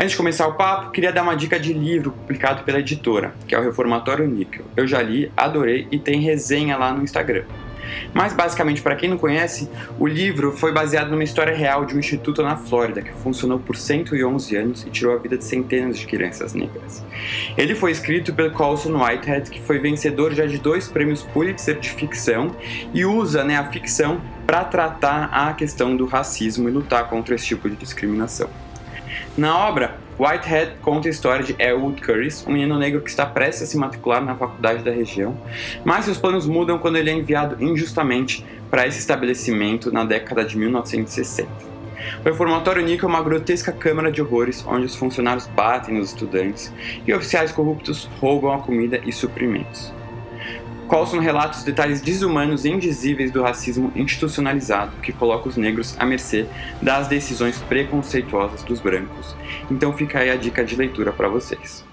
Antes de começar o papo, queria dar uma dica de livro publicado pela editora, que é o Reformatório Níquel. Eu já li, adorei e tem resenha lá no Instagram. Mas basicamente, para quem não conhece, o livro foi baseado numa história real de um instituto na Flórida que funcionou por 111 anos e tirou a vida de centenas de crianças negras. Ele foi escrito pelo Colson Whitehead, que foi vencedor já de dois prêmios Pulitzer de ficção e usa né, a ficção para tratar a questão do racismo e lutar contra esse tipo de discriminação. Na obra, Whitehead conta a história de Elwood Curtis, um menino negro que está prestes a se matricular na faculdade da região, mas seus planos mudam quando ele é enviado injustamente para esse estabelecimento na década de 1960. O reformatório Nico é uma grotesca câmara de horrores onde os funcionários batem nos estudantes e oficiais corruptos roubam a comida e suprimentos. Colson relata os detalhes desumanos e indizíveis do racismo institucionalizado que coloca os negros à mercê das decisões preconceituosas dos brancos. Então fica aí a dica de leitura para vocês.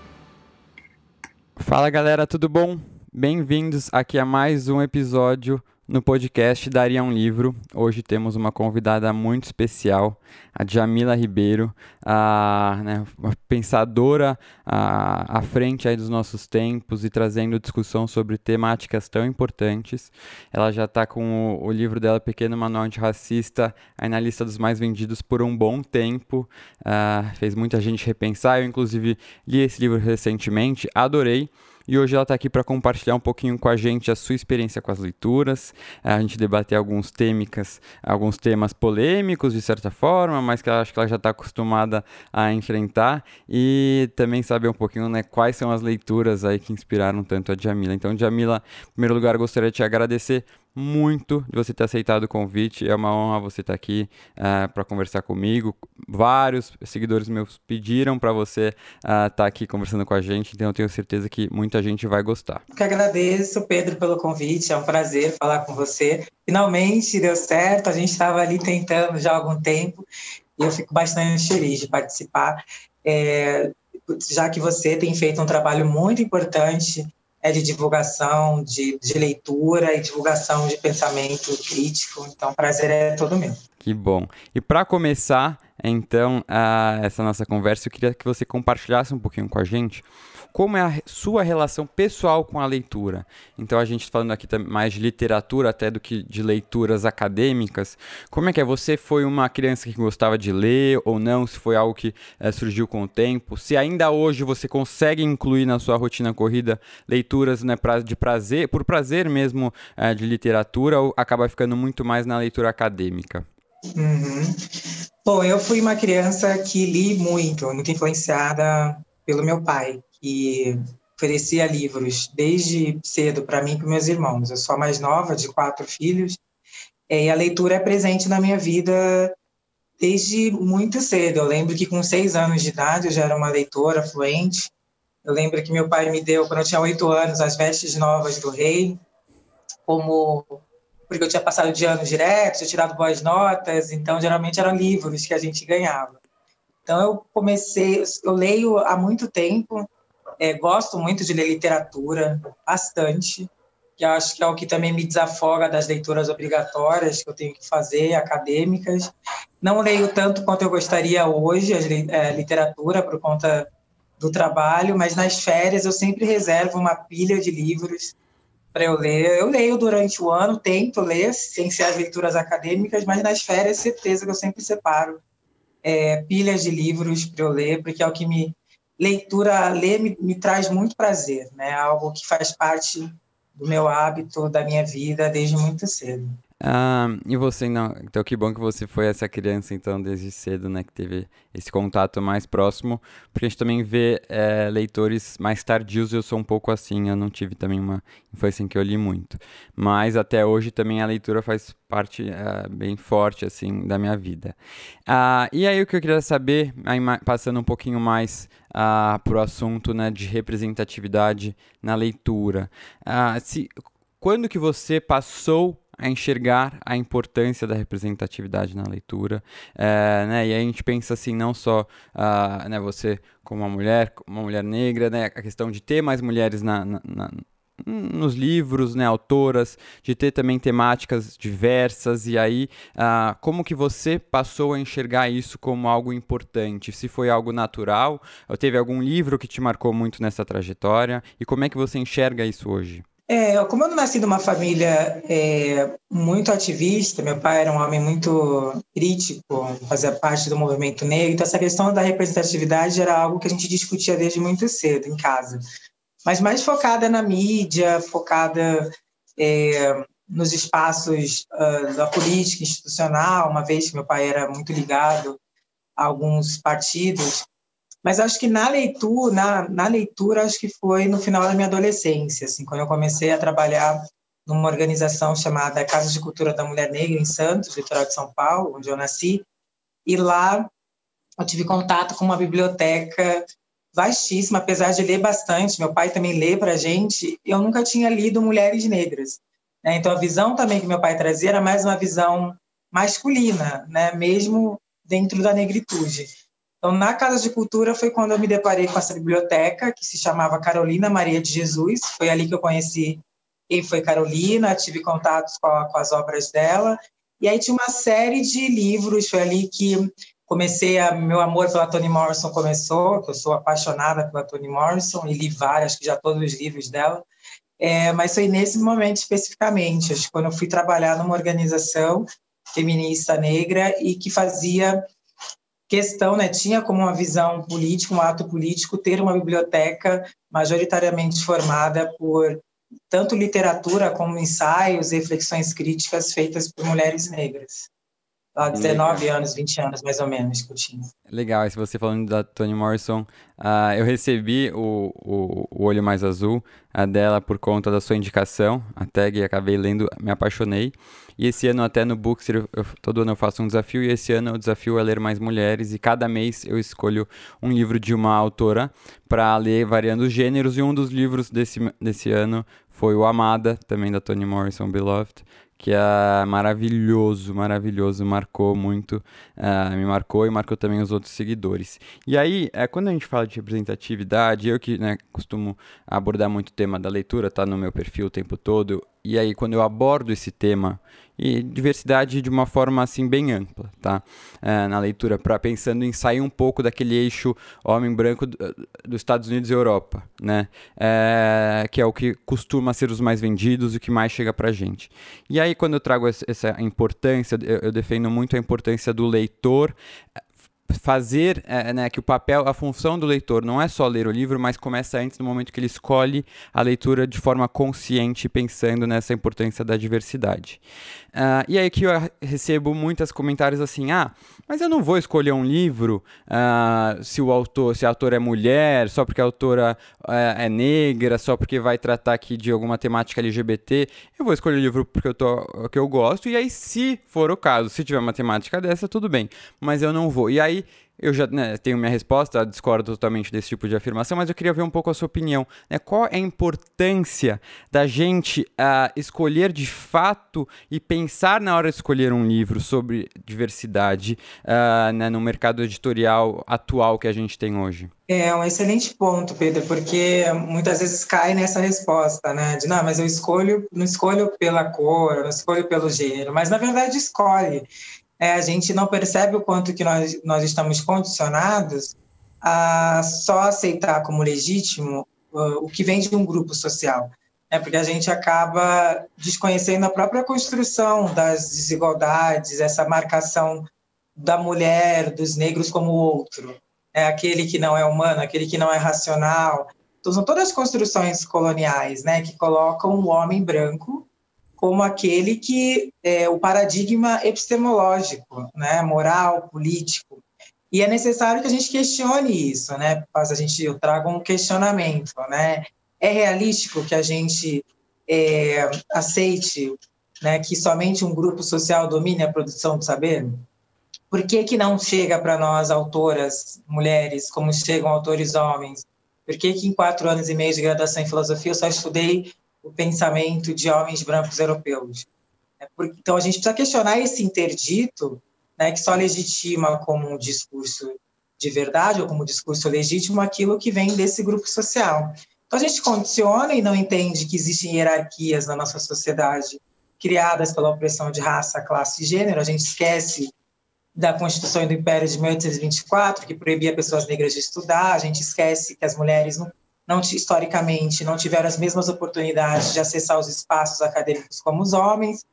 Fala galera, tudo bom? Bem-vindos aqui a mais um episódio no podcast Daria um Livro, hoje temos uma convidada muito especial, a Jamila Ribeiro, a, né, uma pensadora à, à frente aí dos nossos tempos e trazendo discussão sobre temáticas tão importantes. Ela já está com o, o, livro dela, Pequeno Manual Antirracista, aí na lista dos mais vendidos por um bom tempo. Uh, fez muita gente repensar, eu inclusive li esse livro recentemente, adorei e hoje ela está aqui para compartilhar um pouquinho com a gente a sua experiência com as leituras, a gente debater alguns têmicas, alguns temas polêmicos de certa forma, mas que eu acho que ela já está acostumada a enfrentar e também saber um pouquinho né, quais são as leituras aí que inspiraram tanto a Jamila. Então, Jamila, em primeiro lugar, gostaria de te agradecer muito de você ter aceitado o convite. É uma honra você estar aqui uh, para conversar comigo. Vários seguidores meus pediram para você uh, estar aqui conversando com a gente, então eu tenho certeza que muita gente vai gostar. Eu que agradeço, Pedro, pelo convite. É um prazer falar com você. Finalmente deu certo. A gente estava ali tentando já há algum tempo e eu fico bastante feliz de participar. É, já que você tem feito um trabalho muito importante é de divulgação, de, de leitura e divulgação de pensamento crítico. Então, o prazer é todo meu. Que bom. E para começar, então, essa nossa conversa, eu queria que você compartilhasse um pouquinho com a gente como é a sua relação pessoal com a leitura. Então, a gente está falando aqui mais de literatura até do que de leituras acadêmicas. Como é que é? Você foi uma criança que gostava de ler ou não? Se foi algo que é, surgiu com o tempo? Se ainda hoje você consegue incluir na sua rotina corrida leituras né, pra, de prazer, por prazer mesmo é, de literatura, ou acaba ficando muito mais na leitura acadêmica? Uhum. Bom, eu fui uma criança que li muito, muito influenciada pelo meu pai que oferecia livros desde cedo para mim e para meus irmãos. Eu sou a mais nova de quatro filhos e a leitura é presente na minha vida desde muito cedo. Eu lembro que com seis anos de idade eu já era uma leitora fluente. Eu lembro que meu pai me deu, quando eu tinha oito anos, as vestes novas do rei, como porque eu tinha passado de ano direto, tinha tirado boas notas, então geralmente eram livros que a gente ganhava. Então eu comecei, eu leio há muito tempo, é, gosto muito de ler literatura, bastante, que acho que é o que também me desafoga das leituras obrigatórias que eu tenho que fazer, acadêmicas. Não leio tanto quanto eu gostaria hoje, a é, literatura, por conta do trabalho, mas nas férias eu sempre reservo uma pilha de livros para eu ler. Eu leio durante o ano, tento ler, sem ser as leituras acadêmicas, mas nas férias, certeza que eu sempre separo é, pilhas de livros para eu ler, porque é o que me leitura, ler me, me traz muito prazer, né? Algo que faz parte do meu hábito, da minha vida desde muito cedo. Ah, e você, não, então que bom que você foi essa criança, então, desde cedo, né, que teve esse contato mais próximo, porque a gente também vê é, leitores mais tardios, eu sou um pouco assim, eu não tive também uma infância em que eu li muito, mas até hoje também a leitura faz parte é, bem forte, assim, da minha vida. Ah, e aí o que eu queria saber, aí, passando um pouquinho mais ah, para o assunto, né, de representatividade na leitura, ah, se, quando que você passou a enxergar a importância da representatividade na leitura, é, né? E aí a gente pensa assim, não só uh, né, você como uma mulher, uma mulher negra, né? A questão de ter mais mulheres na, na, na nos livros, né, autoras, de ter também temáticas diversas e aí uh, como que você passou a enxergar isso como algo importante? Se foi algo natural, ou teve algum livro que te marcou muito nessa trajetória e como é que você enxerga isso hoje? É, como eu nasci numa família é, muito ativista, meu pai era um homem muito crítico, fazia parte do movimento negro, então essa questão da representatividade era algo que a gente discutia desde muito cedo em casa. Mas mais focada na mídia, focada é, nos espaços uh, da política institucional, uma vez que meu pai era muito ligado a alguns partidos, mas acho que na leitura, na, na leitura, acho que foi no final da minha adolescência, assim, quando eu comecei a trabalhar numa organização chamada Casa de Cultura da Mulher Negra em Santos, litoral de São Paulo, onde eu nasci, e lá eu tive contato com uma biblioteca vastíssima, apesar de ler bastante, meu pai também lê para a gente, eu nunca tinha lido Mulheres Negras. Né? Então, a visão também que meu pai trazia era mais uma visão masculina, né? mesmo dentro da negritude. Então, na Casa de Cultura foi quando eu me deparei com essa biblioteca, que se chamava Carolina Maria de Jesus. Foi ali que eu conheci quem foi Carolina, tive contatos com, a, com as obras dela. E aí tinha uma série de livros, foi ali que comecei a meu amor pela Toni Morrison começou, que eu sou apaixonada pela Toni Morrison e li várias, que já todos os livros dela. É, mas foi nesse momento especificamente, acho que quando eu fui trabalhar numa organização feminista negra e que fazia questão, né, tinha como uma visão política, um ato político, ter uma biblioteca majoritariamente formada por tanto literatura como ensaios, reflexões críticas feitas por mulheres negras. Há 19 anos, 20 anos mais ou menos tinha. Legal, se você falando da Toni Morrison, uh, eu recebi o, o, o, Olho Mais Azul a dela por conta da sua indicação, a tag, e acabei lendo, me apaixonei. E esse ano até no Bookster, eu, eu, todo ano eu faço um desafio, e esse ano o desafio é ler mais mulheres, e cada mês eu escolho um livro de uma autora para ler variando os gêneros, e um dos livros desse, desse ano foi o Amada, também da Toni Morrison, Beloved, que é maravilhoso, maravilhoso, marcou muito, uh, me marcou e marcou também os outros seguidores. E aí, é, quando a gente fala de representatividade, eu que né, costumo abordar muito o tema da leitura, tá no meu perfil o tempo todo, e aí quando eu abordo esse tema, e diversidade de uma forma assim bem ampla, tá? É, na leitura, para pensando em sair um pouco daquele eixo homem branco dos Estados Unidos e Europa, né? É, que é o que costuma ser os mais vendidos o que mais chega para gente. E aí quando eu trago essa importância, eu defendo muito a importância do leitor fazer é, né, que o papel, a função do leitor não é só ler o livro, mas começa antes no momento que ele escolhe a leitura de forma consciente, pensando nessa importância da diversidade. Uh, e aí que eu recebo muitos comentários assim, ah, mas eu não vou escolher um livro uh, se o autor, se a autora é mulher, só porque a autora uh, é negra, só porque vai tratar aqui de alguma temática LGBT. Eu vou escolher o livro porque eu tô, que eu gosto. E aí, se for o caso, se tiver uma temática dessa, tudo bem. Mas eu não vou. E aí eu já né, tenho minha resposta, discordo totalmente desse tipo de afirmação, mas eu queria ver um pouco a sua opinião. Né? Qual é a importância da gente uh, escolher de fato e pensar na hora de escolher um livro sobre diversidade uh, né, no mercado editorial atual que a gente tem hoje? É um excelente ponto, Pedro, porque muitas vezes cai nessa resposta, né? De não, mas eu escolho, não escolho pela cor, não escolho pelo gênero, mas na verdade escolhe é, a gente não percebe o quanto que nós, nós estamos condicionados a só aceitar como legítimo uh, o que vem de um grupo social. É porque a gente acaba desconhecendo a própria construção das desigualdades, essa marcação da mulher, dos negros como outro, é aquele que não é humano, aquele que não é racional. Então, são todas construções coloniais, né, que colocam o homem branco como aquele que é o paradigma epistemológico, né, moral, político. E é necessário que a gente questione isso, né? Faz a gente eu trago um questionamento, né? É realístico que a gente é, aceite, né, que somente um grupo social domine a produção do saber? Por que que não chega para nós autoras mulheres como chegam autores homens? Por que que em quatro anos e meio de graduação em filosofia eu só estudei o pensamento de homens brancos europeus. É então, a gente precisa questionar esse interdito né, que só legitima como um discurso de verdade ou como discurso legítimo aquilo que vem desse grupo social. Então, a gente condiciona e não entende que existem hierarquias na nossa sociedade criadas pela opressão de raça, classe e gênero. A gente esquece da Constituição do Império de 1824, que proibia pessoas negras de estudar. A gente esquece que as mulheres não não historicamente não tiveram as mesmas oportunidades de acessar os espaços acadêmicos como os homens,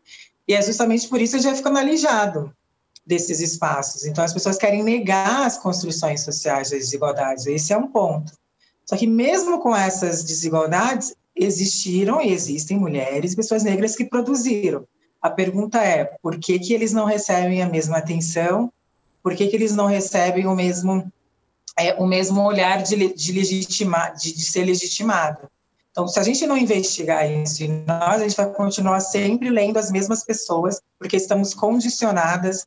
e é justamente por isso que já ficando alijado desses espaços. Então as pessoas querem negar as construções sociais das desigualdades, esse é um ponto. Só que mesmo com essas desigualdades, existiram e existem mulheres, pessoas negras que produziram. A pergunta é, por que que eles não recebem a mesma atenção? Por que que eles não recebem o mesmo é, o mesmo olhar de, de, legitimar, de, de ser legitimado. Então, se a gente não investigar isso nós, a gente vai continuar sempre lendo as mesmas pessoas, porque estamos condicionadas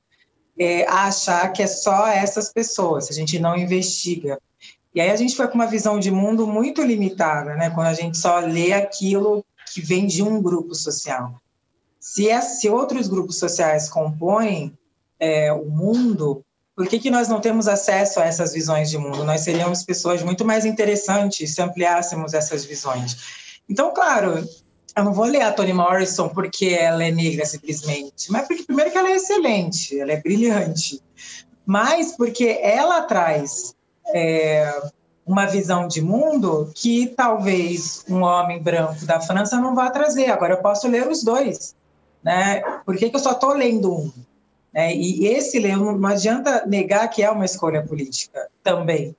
é, a achar que é só essas pessoas, se a gente não investiga. E aí a gente foi com uma visão de mundo muito limitada, né? quando a gente só lê aquilo que vem de um grupo social. Se, é, se outros grupos sociais compõem é, o mundo, por que, que nós não temos acesso a essas visões de mundo? Nós seríamos pessoas muito mais interessantes se ampliássemos essas visões. Então, claro, eu não vou ler a Toni Morrison porque ela é negra simplesmente, mas porque primeiro que ela é excelente, ela é brilhante, mas porque ela traz é, uma visão de mundo que talvez um homem branco da França não vá trazer. Agora eu posso ler os dois, né? Por que, que eu só estou lendo um? Né? E esse leão não adianta negar que é uma escolha política também.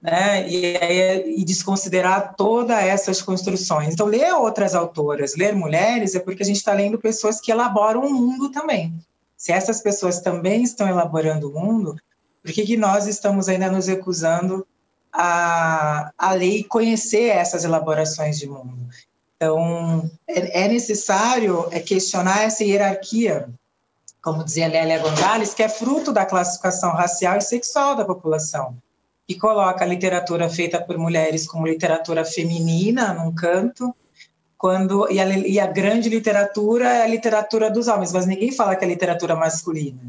Né? E, e, desconsiderar todas essas construções. Então, ler outras autoras, ler mulheres, é porque a gente está lendo pessoas que elaboram o mundo também. Se essas pessoas também estão elaborando o mundo, por que, que nós estamos ainda nos recusando a, a ler e conhecer essas elaborações de mundo? Então, é, é necessário é questionar essa hierarquia como dizia Lélia Gonzalez, que é fruto da classificação racial e sexual da população, que coloca a literatura feita por mulheres como literatura feminina num canto, quando e a, e a grande literatura é a literatura dos homens, mas ninguém fala que é literatura masculina.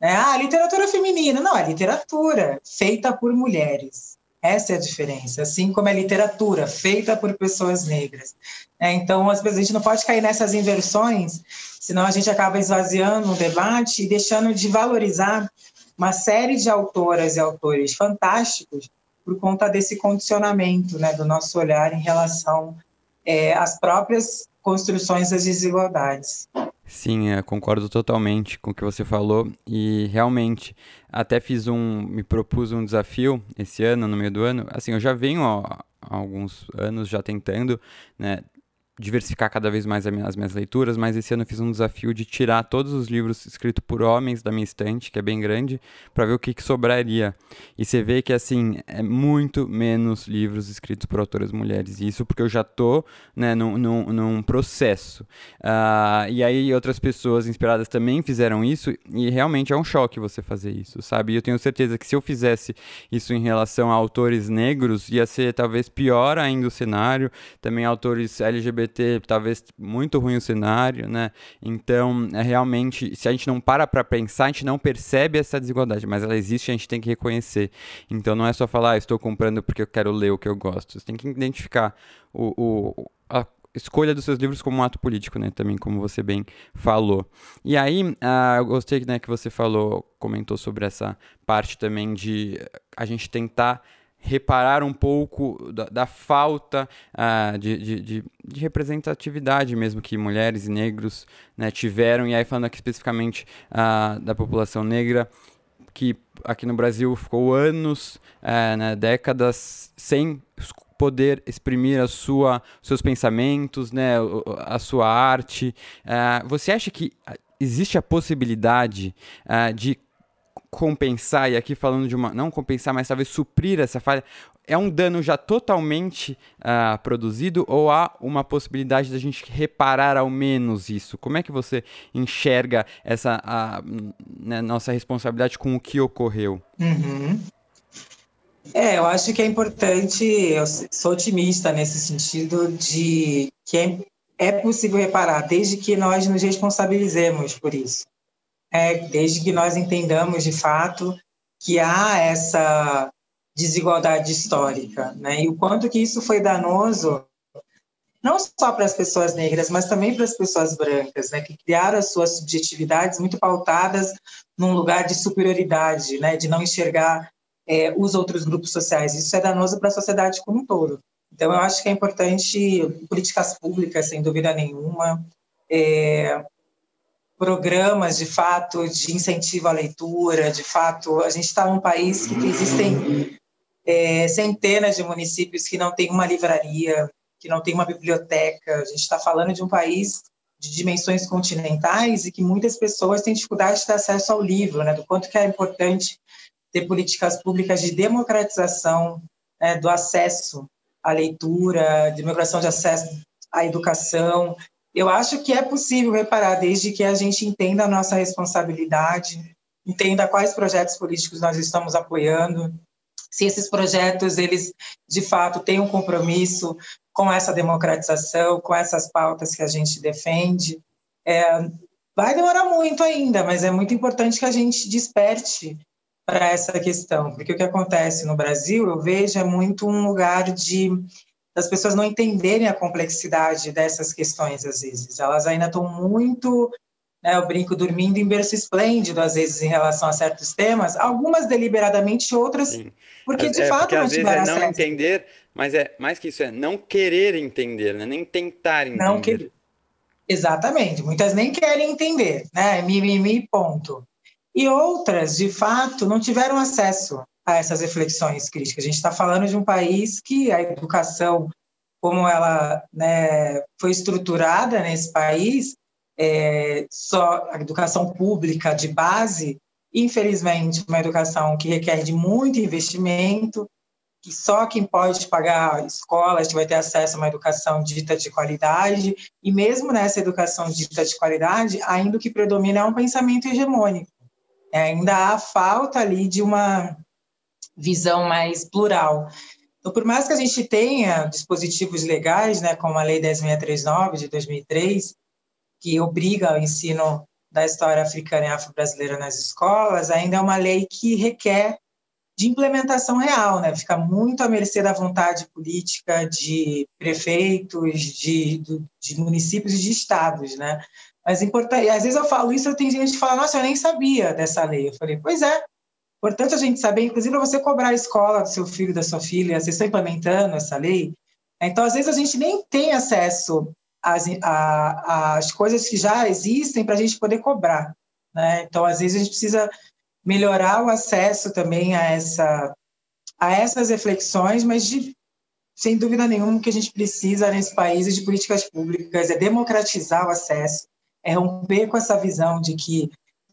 Né? Ah, literatura feminina. Não, é literatura feita por mulheres. Essa é a diferença, assim como é literatura feita por pessoas negras. É, então, às vezes, a gente não pode cair nessas inversões, senão a gente acaba esvaziando o debate e deixando de valorizar uma série de autoras e autores fantásticos por conta desse condicionamento né, do nosso olhar em relação é, às próprias construções das desigualdades. Sim, é, concordo totalmente com o que você falou e realmente até fiz um, me propus um desafio esse ano, no meio do ano. Assim, eu já venho há alguns anos já tentando, né, diversificar cada vez mais as minhas leituras, mas esse ano eu fiz um desafio de tirar todos os livros escritos por homens da minha estante, que é bem grande, para ver o que, que, sobraria. E você vê que, assim, é muito menos livros escritos por autoras mulheres. E isso porque eu já tô, né, num, num, num processo. Uh, e aí outras pessoas inspiradas também fizeram isso, e realmente é um choque você fazer isso, sabe? E eu tenho certeza que se eu fizesse isso em relação a autores negros, ia ser talvez pior ainda o cenário, também autores LGBT ter talvez muito ruim o cenário, né? Então, é realmente, se a gente não para para pensar, a gente não percebe essa desigualdade, mas ela existe a gente tem que reconhecer. Então, não é só falar, ah, estou comprando porque eu quero ler o que eu gosto. Você tem que identificar o, o a escolha dos seus livros como um ato político, né? Também, como você bem falou. E aí, uh, eu gostei né, que você falou, comentou sobre essa parte também de a gente tentar reparar um pouco da, da falta uh, de, de, de, de, representatividade mesmo que mulheres e negros né, tiveram, e aí falando aqui especificamente uh, da população negra, que aqui no Brasil ficou anos, uh, né, décadas sem poder exprimir a sua, seus pensamentos, né, a sua arte. Uh, você acha que existe a possibilidade de compensar, e aqui falando de uma. Não compensar, mas talvez suprir essa falha. É um dano já totalmente uh, produzido ou há uma possibilidade da gente reparar ao menos isso? Como é que você enxerga essa a, né, nossa responsabilidade com o que ocorreu? Uhum. É, eu acho que é importante, eu sou otimista nesse sentido de que é, é possível reparar, desde que nós nos responsabilizemos por isso. É, desde que nós entendamos de fato que há essa desigualdade histórica, né? E o quanto que isso foi danoso não só para as pessoas negras, mas também para as pessoas brancas, né, que criaram as suas subjetividades muito pautadas num lugar de superioridade, né, de não enxergar é, os outros grupos sociais. Isso é danoso para a sociedade como um todo. Então, eu acho que é importante políticas públicas, sem dúvida nenhuma, é, programas, de fato, de incentivo à leitura, de fato, a gente está num país que existem é, centenas de municípios que não tem uma livraria, que não tem uma biblioteca. A gente está falando de um país de dimensões continentais e que muitas pessoas têm dificuldade de ter acesso ao livro, né? Do quanto que é importante ter políticas públicas de democratização né, do acesso à leitura, democratização de acesso à educação. Eu acho que é possível reparar, desde que a gente entenda a nossa responsabilidade, entenda quais projetos políticos nós estamos apoiando, se esses projetos eles de fato têm um compromisso com essa democratização, com essas pautas que a gente defende. É, vai demorar muito ainda, mas é muito importante que a gente desperte para essa questão, porque o que acontece no Brasil, eu vejo, é muito um lugar de das pessoas não entenderem a complexidade dessas questões às vezes. Elas ainda estão muito, né, eu brinco, dormindo em berço esplêndido às vezes em relação a certos temas, algumas deliberadamente, outras Sim. porque de é, fato porque, não às tiveram vezes é não entender, mas é mais que isso é não querer entender, né? nem tentar entender. Não querer. Exatamente, muitas nem querem entender, né? Mimimi, ponto e outras, de fato, não tiveram acesso a essas reflexões críticas. A gente está falando de um país que a educação, como ela né, foi estruturada nesse país, é, só a educação pública de base, infelizmente, uma educação que requer de muito investimento, que só quem pode pagar escolas vai ter acesso a uma educação dita de qualidade, e mesmo nessa educação dita de qualidade, ainda o que predomina é um pensamento hegemônico. É, ainda há falta ali de uma visão mais plural. Então, por mais que a gente tenha dispositivos legais, né, como a Lei 10.639 de 2003, que obriga o ensino da história africana e afro-brasileira nas escolas, ainda é uma lei que requer de implementação real, né? Fica muito à mercê da vontade política de prefeitos, de, de municípios e de estados, né? Mas importante, às vezes eu falo isso, tem gente que fala, nossa, eu nem sabia dessa lei. Eu falei, pois é, importante a gente saber, inclusive para você cobrar a escola do seu filho, da sua filha, vocês estão implementando essa lei. Então, às vezes a gente nem tem acesso às, às coisas que já existem para a gente poder cobrar. Né? Então, às vezes a gente precisa melhorar o acesso também a, essa, a essas reflexões, mas de, sem dúvida nenhuma o que a gente precisa nesse país é de políticas públicas, é democratizar o acesso, é romper com essa visão de que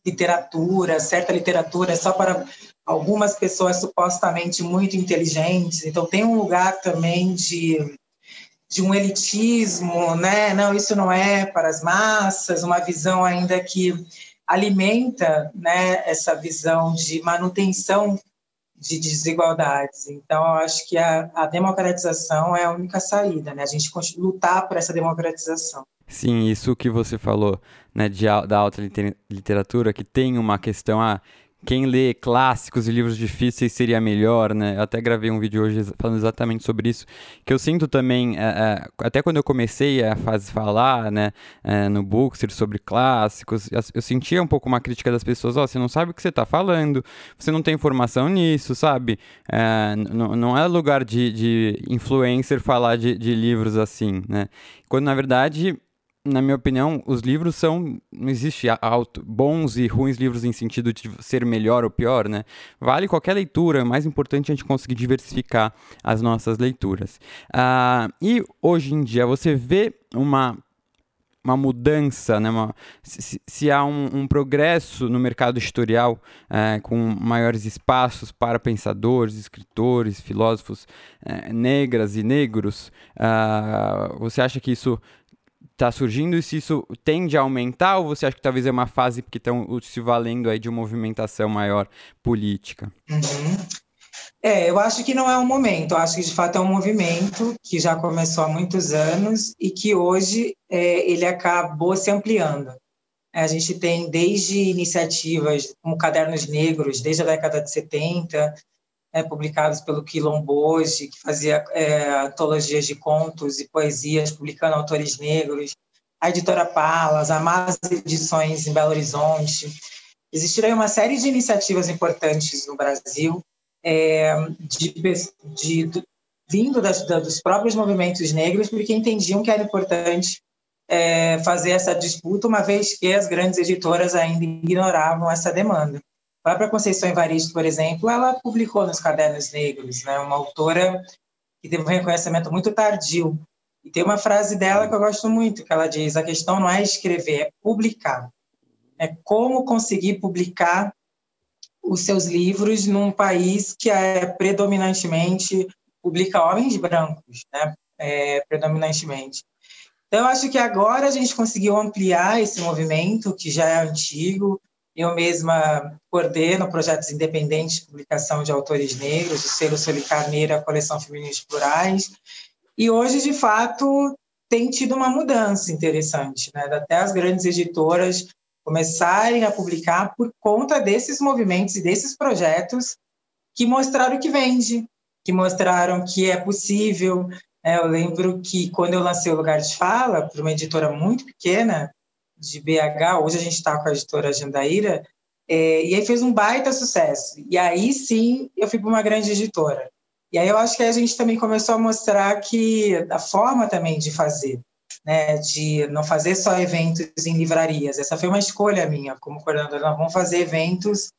literatura, certa literatura é só para algumas pessoas supostamente muito inteligentes. Então tem um lugar também de de um elitismo, né? Não, isso não é para as massas, uma visão ainda que alimenta, né, essa visão de manutenção de desigualdades. Então, eu acho que a, a democratização é a única saída, né? A gente lutar por essa democratização. Sim, isso que você falou, né, de, da alta literatura, que tem uma questão, ah, quem lê clássicos e livros difíceis seria melhor, né? Eu até gravei um vídeo hoje falando exatamente sobre isso, que eu sinto também, é, é, até quando eu comecei a fazer falar, né, é, no Bookster sobre clássicos, eu sentia um pouco uma crítica das pessoas, ó, oh, você não sabe o que você está falando, você não tem informação nisso, sabe? É, não é lugar de, de influencer falar de, de livros assim, né? Quando, na verdade, na minha opinião, os livros são. Não existe alto, bons e ruins livros em sentido de ser melhor ou pior, né? Vale qualquer leitura, é mais importante a gente conseguir diversificar as nossas leituras. Uh, e hoje em dia, você vê uma uma mudança, né? Uma, se, se, há um, um, progresso no mercado editorial é, com maiores espaços para pensadores, escritores, filósofos é, negras e negros, uh, você acha que isso está surgindo e se isso tende a aumentar ou você acha que talvez é uma fase que estão se valendo aí de uma movimentação maior política? Uhum. É, eu acho que não é um momento, eu acho que de fato é um movimento que já começou há muitos anos e que hoje é, ele acabou se ampliando. É, a gente tem desde iniciativas como Cadernos Negros, desde a década de 70, é, publicados pelo Quilomboje, que fazia é, antologias de contos e poesias, publicando autores negros, a editora Palas, a Mas Edições em Belo Horizonte. Existiram uma série de iniciativas importantes no Brasil, é, de, de, de, vindo das, dos próprios movimentos negros, porque entendiam que era importante é, fazer essa disputa, uma vez que as grandes editoras ainda ignoravam essa demanda. A Conceição Evaristo, por exemplo, ela publicou nos Cadernos Negros, né, uma autora que teve um reconhecimento muito tardio. E tem uma frase dela que eu gosto muito, que ela diz: a questão não é escrever, é publicar. É como conseguir publicar os seus livros num país que é predominantemente publica homens brancos, né? É, predominantemente. Então, eu acho que agora a gente conseguiu ampliar esse movimento, que já é antigo, eu mesma coordeno projetos independentes de publicação de autores negros, o selo Soli Carneira, a coleção Femininos Plurais. E hoje, de fato, tem tido uma mudança interessante, né? Até as grandes editoras começarem a publicar por conta desses movimentos e desses projetos que mostraram que vende, que mostraram que é possível. É, eu lembro que quando eu lancei o Lugar de Fala, para uma editora muito pequena, de BH, hoje a gente está com a editora Jandaíra, é, e aí fez um baita sucesso. E aí sim eu fui para uma grande editora. E aí eu acho que a gente também começou a mostrar que a forma também de fazer, né, de não fazer só eventos em livrarias. Essa foi uma escolha minha como coordenadora. Vamos fazer eventos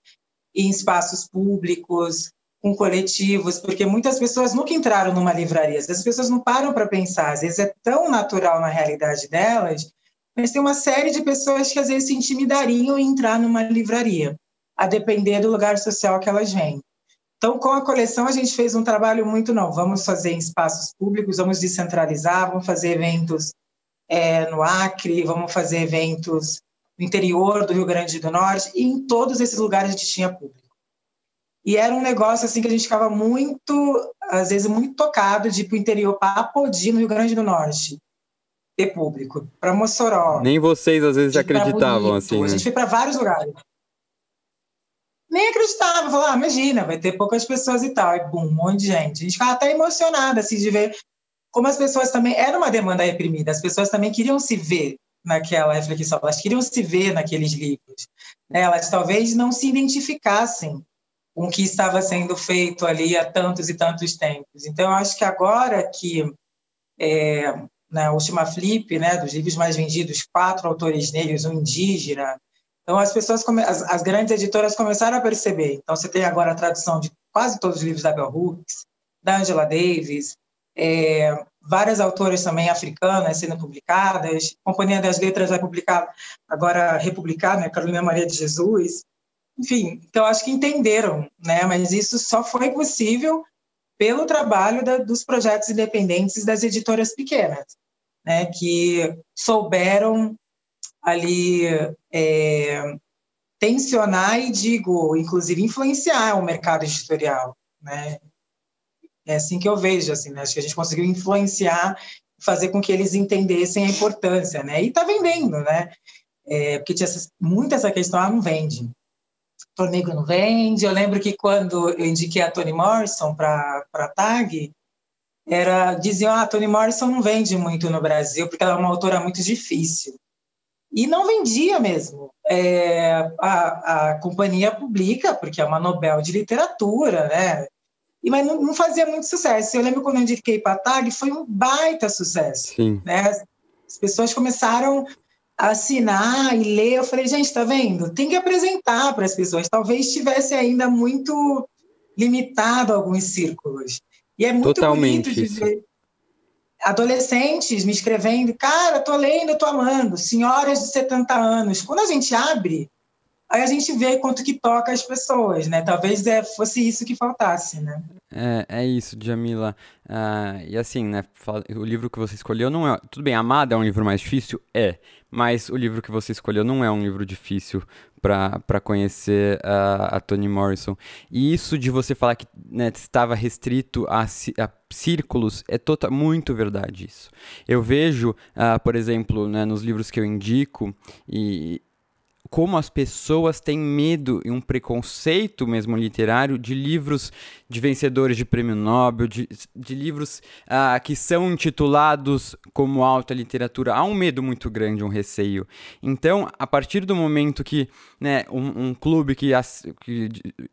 em espaços públicos, com coletivos, porque muitas pessoas nunca entraram numa livraria. As pessoas não param para pensar. Às vezes é tão natural na realidade delas mas tem uma série de pessoas que às vezes se intimidariam em entrar numa livraria, a depender do lugar social que elas vêm. Então, com a coleção, a gente fez um trabalho muito, não, vamos fazer em espaços públicos, vamos descentralizar, vamos fazer eventos é, no Acre, vamos fazer eventos no interior do Rio Grande do Norte, e em todos esses lugares a gente tinha público. E era um negócio assim que a gente ficava muito, às vezes, muito tocado de ir para o interior, para Apodi, no Rio Grande do Norte ter público. Para Mossoró. Nem vocês às vezes acreditavam assim. A gente né? foi para vários lugares. Nem acreditava, falava, ah, imagina, vai ter poucas pessoas e tal. E bum, um monte de gente. A gente ficava até emocionada assim, de ver como as pessoas também. Era uma demanda reprimida, as pessoas também queriam se ver naquela reflexão, elas queriam se ver naqueles livros. Né? Elas talvez não se identificassem com o que estava sendo feito ali há tantos e tantos tempos. Então, eu acho que agora que é, na última flip, né, dos livros mais vendidos, quatro autores negros, um indígena. Então, as pessoas, as, as, grandes editoras começaram a perceber. Então, você tem agora a tradução de quase todos os livros da Bell Hooks, da Angela Davis, é, várias autoras também africanas sendo publicadas. Companhia das Letras vai publicar, agora republicar, né, Carolina Maria de Jesus. Enfim, então acho que entenderam, né? Mas isso só foi possível pelo trabalho da, dos projetos independentes das editoras pequenas, né, que souberam ali é, tensionar e digo, inclusive influenciar o mercado editorial, né? É assim que eu vejo, assim, né? acho que a gente conseguiu influenciar, fazer com que eles entendessem a importância, né? E está vendendo, né? É, porque tinha muito essa questão, ah, não vende. Ator Negro não vende. Eu lembro que quando eu indiquei a Toni Morrison para a TAG, era, diziam, ah, a Toni Morrison não vende muito no Brasil, porque ela é uma autora muito difícil. E não vendia mesmo. É, a, a companhia publica, porque é uma Nobel de literatura, né? E, mas não, não fazia muito sucesso. Eu lembro quando eu indiquei para a TAG, foi um baita sucesso. Sim. Né? As pessoas começaram assinar e ler. Eu falei, gente, tá vendo? Tem que apresentar para as pessoas. Talvez estivesse ainda muito limitado a alguns círculos. E é muito Totalmente bonito de ver adolescentes me escrevendo, cara, tô lendo, tô amando, senhoras de 70 anos. Quando a gente abre, aí a gente vê quanto que toca as pessoas, né? Talvez é, fosse isso que faltasse, né? É, é isso, Jamila. Uh, e assim, né? O livro que você escolheu não é. Tudo bem, Amada é um livro mais difícil? É. Mas o livro que você escolheu não é um livro difícil para conhecer a, a Toni Morrison. E isso de você falar que né, estava restrito a, a círculos é tota, muito verdade isso. Eu vejo, uh, por exemplo, né, nos livros que eu indico, e, como as pessoas têm medo e um preconceito mesmo literário de livros de vencedores de prêmio Nobel, de, de livros ah, que são intitulados como alta literatura. Há um medo muito grande, um receio. Então, a partir do momento que né, um, um clube que, as, que,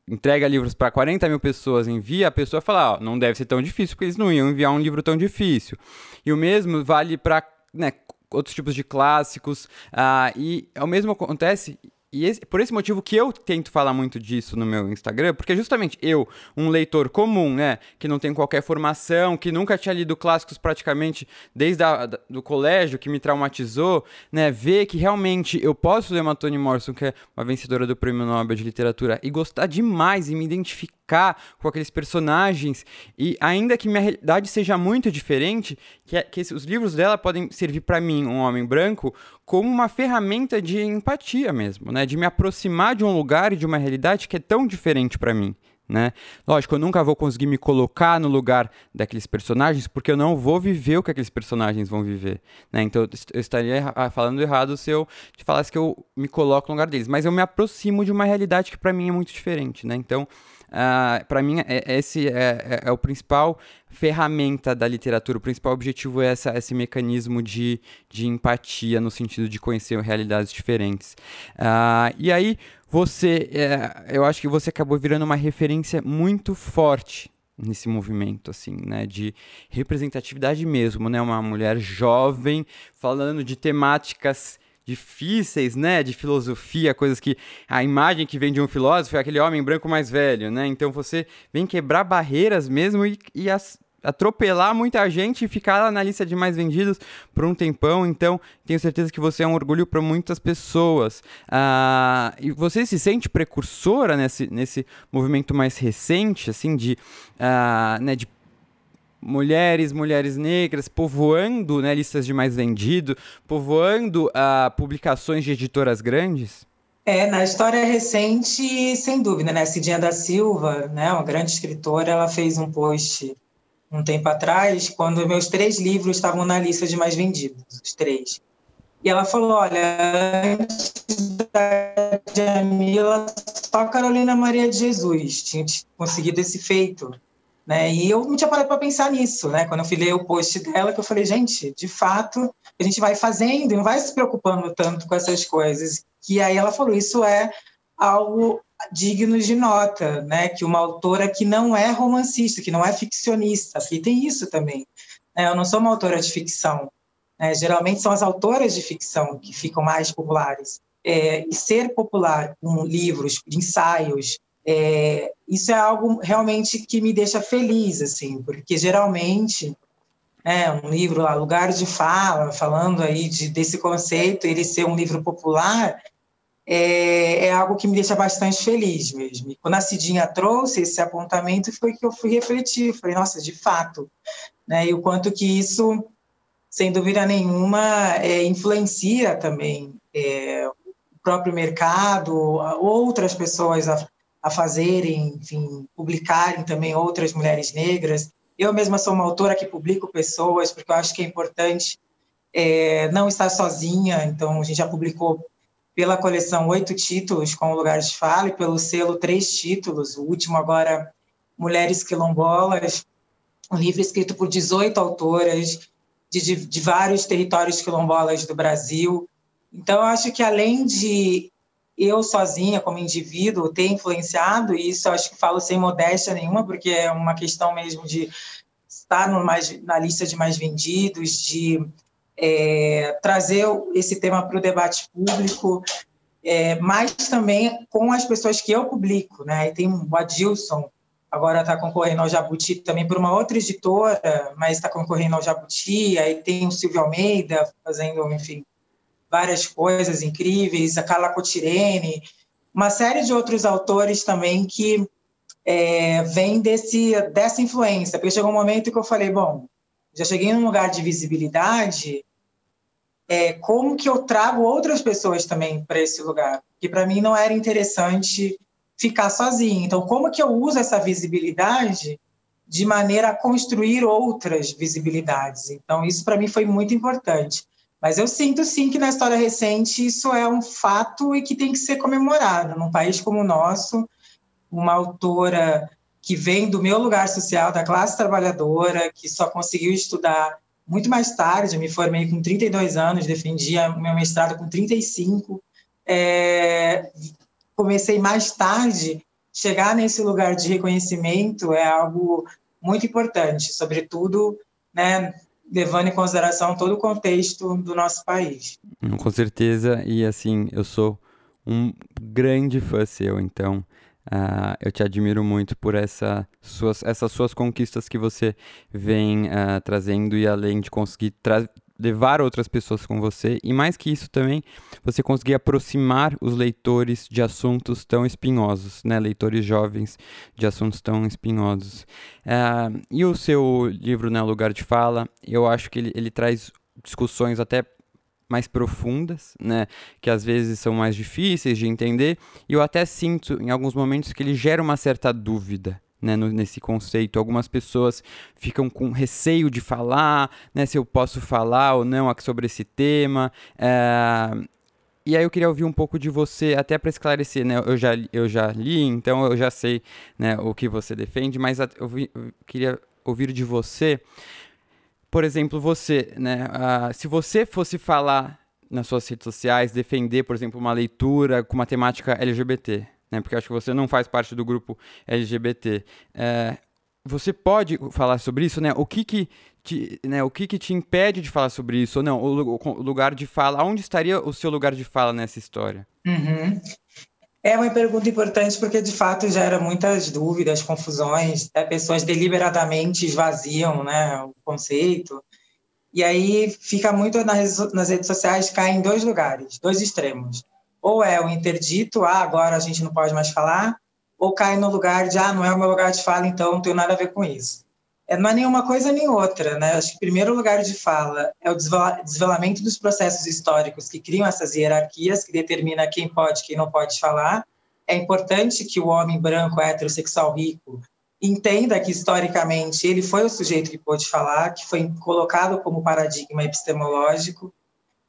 entrega livros para 40 mil pessoas envia, a pessoa fala: oh, não deve ser tão difícil, porque eles não iam enviar um livro tão difícil. E o mesmo vale para né, outros tipos de clássicos. Uh, e o mesmo acontece e esse, por esse motivo que eu tento falar muito disso no meu Instagram, porque justamente eu, um leitor comum, né, que não tem qualquer formação, que nunca tinha lido clássicos praticamente desde da, do colégio, que me traumatizou, né, ver que realmente eu posso ler uma Toni Morrison, que é uma vencedora do Prêmio Nobel de Literatura, e gostar demais e me identificar com aqueles personagens, e ainda que minha realidade seja muito diferente, que, é, que os livros dela podem servir para mim, um homem branco, como uma ferramenta de empatia mesmo, né? De me aproximar de um lugar e de uma realidade que é tão diferente para mim. Né? Lógico, eu nunca vou conseguir me colocar no lugar daqueles personagens, porque eu não vou viver o que aqueles personagens vão viver, né? Então eu estaria falando errado se eu te falasse que eu me coloco no lugar deles, mas eu me aproximo de uma realidade que para mim é muito diferente, né? Então Uh, ah, para mim, é, esse é, é, é, o principal ferramenta da literatura, o principal objetivo é essa, esse mecanismo de, de empatia, no sentido de conhecer realidades diferentes. Uh, e aí, você, é, eu acho que você acabou virando uma referência muito forte nesse movimento assim, né, de representatividade mesmo, né, uma mulher jovem falando de temáticas difíceis, né, de filosofia, coisas que a imagem que vem de um filósofo é aquele homem branco mais velho, né? Então você vem quebrar barreiras mesmo e, e as, atropelar muita gente e ficar na lista de mais vendidos por um tempão. Então, tenho certeza que você é um orgulho para muitas pessoas. Ah, e você se sente precursora nesse, nesse movimento mais recente, assim, de, ah, né, de mulheres, mulheres negras, povoando né, listas de mais vendido, povoando uh, publicações de editoras grandes? É, na história recente, sem dúvida, né? Cidinha da Silva, né, uma grande escritora, ela fez um post um tempo atrás, quando meus três livros estavam na lista de mais vendidos, os três. E ela falou, olha, antes da Jamila, só Carolina Maria de Jesus tinha conseguido esse feito. Né? E eu não tinha parado para pensar nisso, né? Quando eu fui o post dela, que eu falei, gente, de fato, a gente vai fazendo e não vai se preocupando tanto com essas coisas. Que aí ela falou, isso é algo digno de nota, né? Que uma autora que não é romancista, que não é ficcionista, tem isso também. Né? Eu não sou uma autora de ficção. Né? Geralmente são as autoras de ficção que ficam mais populares. É, e ser popular com livros, ensaios, é, isso é algo realmente que me deixa feliz, assim, porque geralmente é, um livro lá, Lugar de Fala, falando aí de, desse conceito, ele ser um livro popular, é, é, algo que me deixa bastante feliz mesmo. E quando a Cidinha trouxe esse apontamento, foi que eu fui refletir, falei, nossa, de fato, né? E o quanto que isso, sem dúvida nenhuma, é, influencia também é, o próprio mercado, outras pessoas fazerem, enfim, publicarem também outras mulheres negras. Eu mesma sou uma autora que publico pessoas, porque eu acho que é importante é, não estar sozinha. Então, a gente já publicou pela coleção oito títulos com lugares de fala e pelo selo três títulos. O último agora, Mulheres Quilombolas, um livro escrito por 18 autoras de, de, de vários territórios quilombolas do Brasil. Então, eu acho que além de eu sozinha, como indivíduo, ter influenciado, e isso acho que falo sem modéstia nenhuma, porque é uma questão mesmo de estar no mais, na lista de mais vendidos, de é, trazer esse tema para o debate público, é, mas também com as pessoas que eu publico, né? E tem o Adilson, agora está concorrendo ao Jabuti também por uma outra editora, mas está concorrendo ao Jabuti, aí tem o Silvio Almeida fazendo, enfim, várias coisas incríveis, a Carla Cotirene, uma série de outros autores também que é, vem desse, dessa influência, porque chegou um momento que eu falei, bom, já cheguei num lugar de visibilidade, é, como que eu trago outras pessoas também para esse lugar? Que para mim não era interessante ficar sozinho. Então, como que eu uso essa visibilidade de maneira a construir outras visibilidades? Então, isso para mim foi muito importante. Mas eu sinto sim que na história recente isso é um fato e que tem que ser comemorado. Num país como o nosso, uma autora que vem do meu lugar social, da classe trabalhadora, que só conseguiu estudar muito mais tarde, me formei com 32 anos, defendi meu mestrado com 35. É, comecei mais tarde, chegar nesse lugar de reconhecimento é algo muito importante, sobretudo, né, levando em consideração todo o contexto do nosso país. Com certeza, e assim, eu sou um grande fã seu, então Uh, eu te admiro muito por essa suas, essas suas conquistas que você vem uh, trazendo e além de conseguir levar outras pessoas com você e mais que isso também você conseguir aproximar os leitores de assuntos tão espinhosos, né, leitores jovens de assuntos tão espinhosos. Uh, e o seu livro, né, Lugar de Fala, eu acho que ele, ele traz discussões até mais profundas, né, que às vezes são mais difíceis de entender, e eu até sinto em alguns momentos que ele gera uma certa dúvida, né, no, nesse conceito. Algumas pessoas ficam com receio de falar, né, se eu posso falar ou não sobre esse tema. É... E aí eu queria ouvir um pouco de você, até para esclarecer, né? Eu já, eu já li, então eu já sei né, o que você defende, mas eu, vi, eu queria ouvir de você por exemplo, você, né? Uh, se você fosse falar nas suas redes sociais, defender, por exemplo, uma leitura com uma temática LGBT, né? Porque acho que você não faz parte do grupo LGBT. É, você pode falar sobre isso, né? O que que te, né, o que que te impede de falar sobre isso ou não? O, o lugar de fala, onde estaria o seu lugar de fala nessa história? Uhum. É uma pergunta importante porque, de fato, gera muitas dúvidas, confusões. Né? Pessoas deliberadamente esvaziam né, o conceito. E aí fica muito nas, nas redes sociais, cai em dois lugares, dois extremos. Ou é o interdito, ah, agora a gente não pode mais falar, ou cai no lugar de, ah, não é o meu lugar de fala, então não tenho nada a ver com isso. É, não é nenhuma coisa nem outra, né? Acho que o primeiro lugar de fala é o desvelamento dos processos históricos que criam essas hierarquias, que determina quem pode quem não pode falar. É importante que o homem branco, heterossexual, rico, entenda que historicamente ele foi o sujeito que pôde falar, que foi colocado como paradigma epistemológico,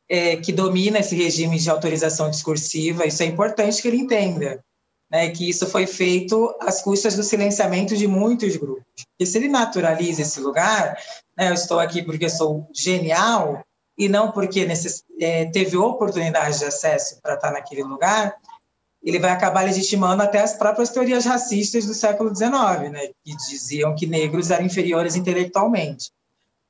é, que domina esse regime de autorização discursiva. Isso é importante que ele entenda né, que isso foi feito às custas do silenciamento de muitos grupos. E se ele naturaliza esse lugar, né, eu estou aqui porque sou genial e não porque necess... é, teve oportunidade de acesso para estar naquele lugar, ele vai acabar legitimando até as próprias teorias racistas do século XIX, né, que diziam que negros eram inferiores intelectualmente.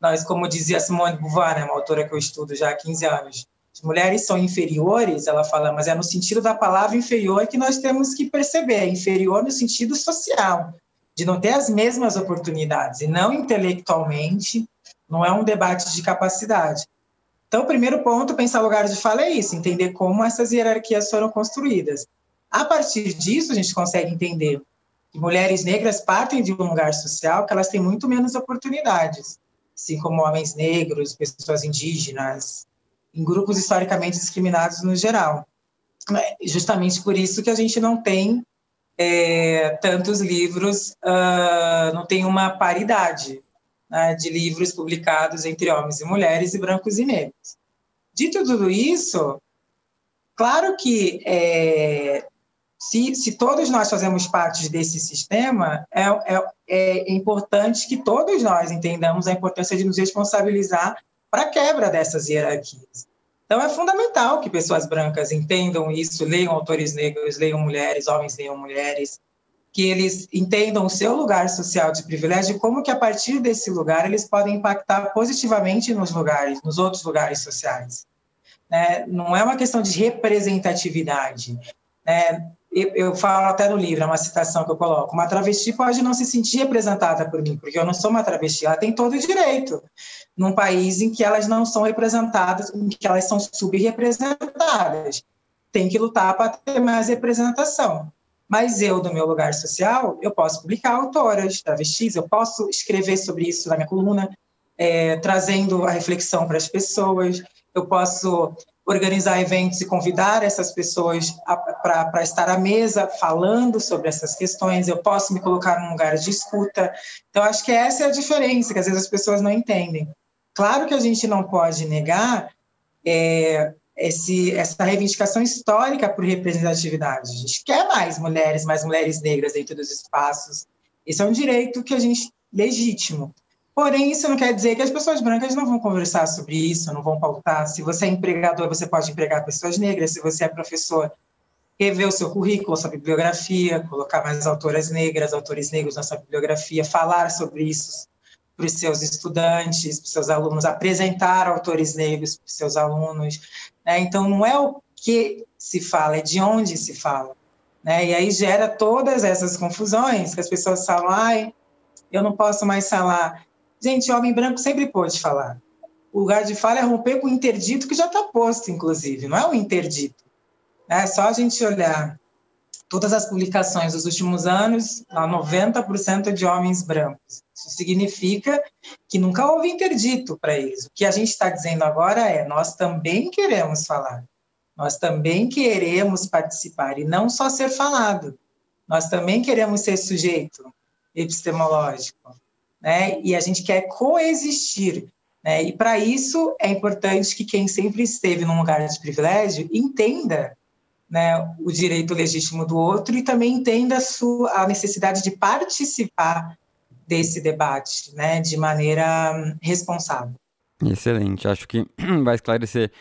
Nós, como dizia Simone de Beauvoir, né, uma autora que eu estudo já há 15 anos, as mulheres são inferiores, ela fala, mas é no sentido da palavra inferior que nós temos que perceber, é inferior no sentido social, de não ter as mesmas oportunidades, e não intelectualmente, não é um debate de capacidade. Então, o primeiro ponto, pensar lugar de fala é isso, entender como essas hierarquias foram construídas. A partir disso, a gente consegue entender que mulheres negras partem de um lugar social que elas têm muito menos oportunidades, assim como homens negros, pessoas indígenas, em grupos historicamente discriminados no geral. Justamente por isso que a gente não tem é, tantos livros, uh, não tem uma paridade né, de livros publicados entre homens e mulheres e brancos e negros. Dito tudo isso, claro que é, se, se, todos nós fazemos parte desse sistema, é, é, é, importante que todos nós entendamos a importância de nos responsabilizar para a quebra dessas hierarquias. Então, é fundamental que pessoas brancas entendam isso, leiam autores negros, leiam mulheres, homens leiam mulheres, que eles entendam o seu lugar social de privilégio e como que a partir desse lugar eles podem impactar positivamente nos lugares, nos outros lugares sociais. Né? Não é uma questão de representatividade. Né? Eu, falo até no livro, é uma citação que eu coloco, uma travesti pode não se sentir representada por mim, porque eu não sou uma travesti, ela tem todo o direito, num país em que elas não são representadas, em que elas são subrepresentadas. Tem que lutar para ter mais representação. Mas eu, do meu lugar social, eu posso publicar autoras travestis, eu posso escrever sobre isso na minha coluna, é, trazendo a reflexão para as pessoas, eu posso organizar eventos e convidar essas pessoas para estar à mesa falando sobre essas questões, eu posso me colocar num lugar de escuta. Então, acho que essa é a diferença, que às vezes as pessoas não entendem. Claro que a gente não pode negar é, esse, essa reivindicação histórica por representatividade. A gente quer mais mulheres, mais mulheres negras dentro dos espaços. Esse é um direito que a gente legítimo. Porém, isso não quer dizer que as pessoas brancas não vão conversar sobre isso, não vão pautar. Se você é empregador, você pode empregar pessoas negras. Se você é professor, rever o seu currículo, sua bibliografia, colocar mais autoras negras, autores negros na sua bibliografia, falar sobre isso para os seus estudantes, para os seus alunos, apresentar autores negros para os seus alunos. Né? Então, não é o que se fala, é de onde se fala. Né? E aí gera todas essas confusões, que as pessoas falam, ai, eu não posso mais falar. Gente, homem branco sempre pode falar. O lugar de fala é romper com o interdito que já está posto, inclusive, não é um interdito. É só a gente olhar todas as publicações dos últimos anos, 90% de homens brancos. Isso significa que nunca houve interdito para eles. O que a gente está dizendo agora é: nós também queremos falar, nós também queremos participar, e não só ser falado, nós também queremos ser sujeito epistemológico, né? e a gente quer coexistir. Né? E para isso é importante que quem sempre esteve num lugar de privilégio entenda né, o direito legítimo do outro e também entenda a, sua, a necessidade de participar desse debate né, de maneira responsável. Excelente. Acho que vai esclarecer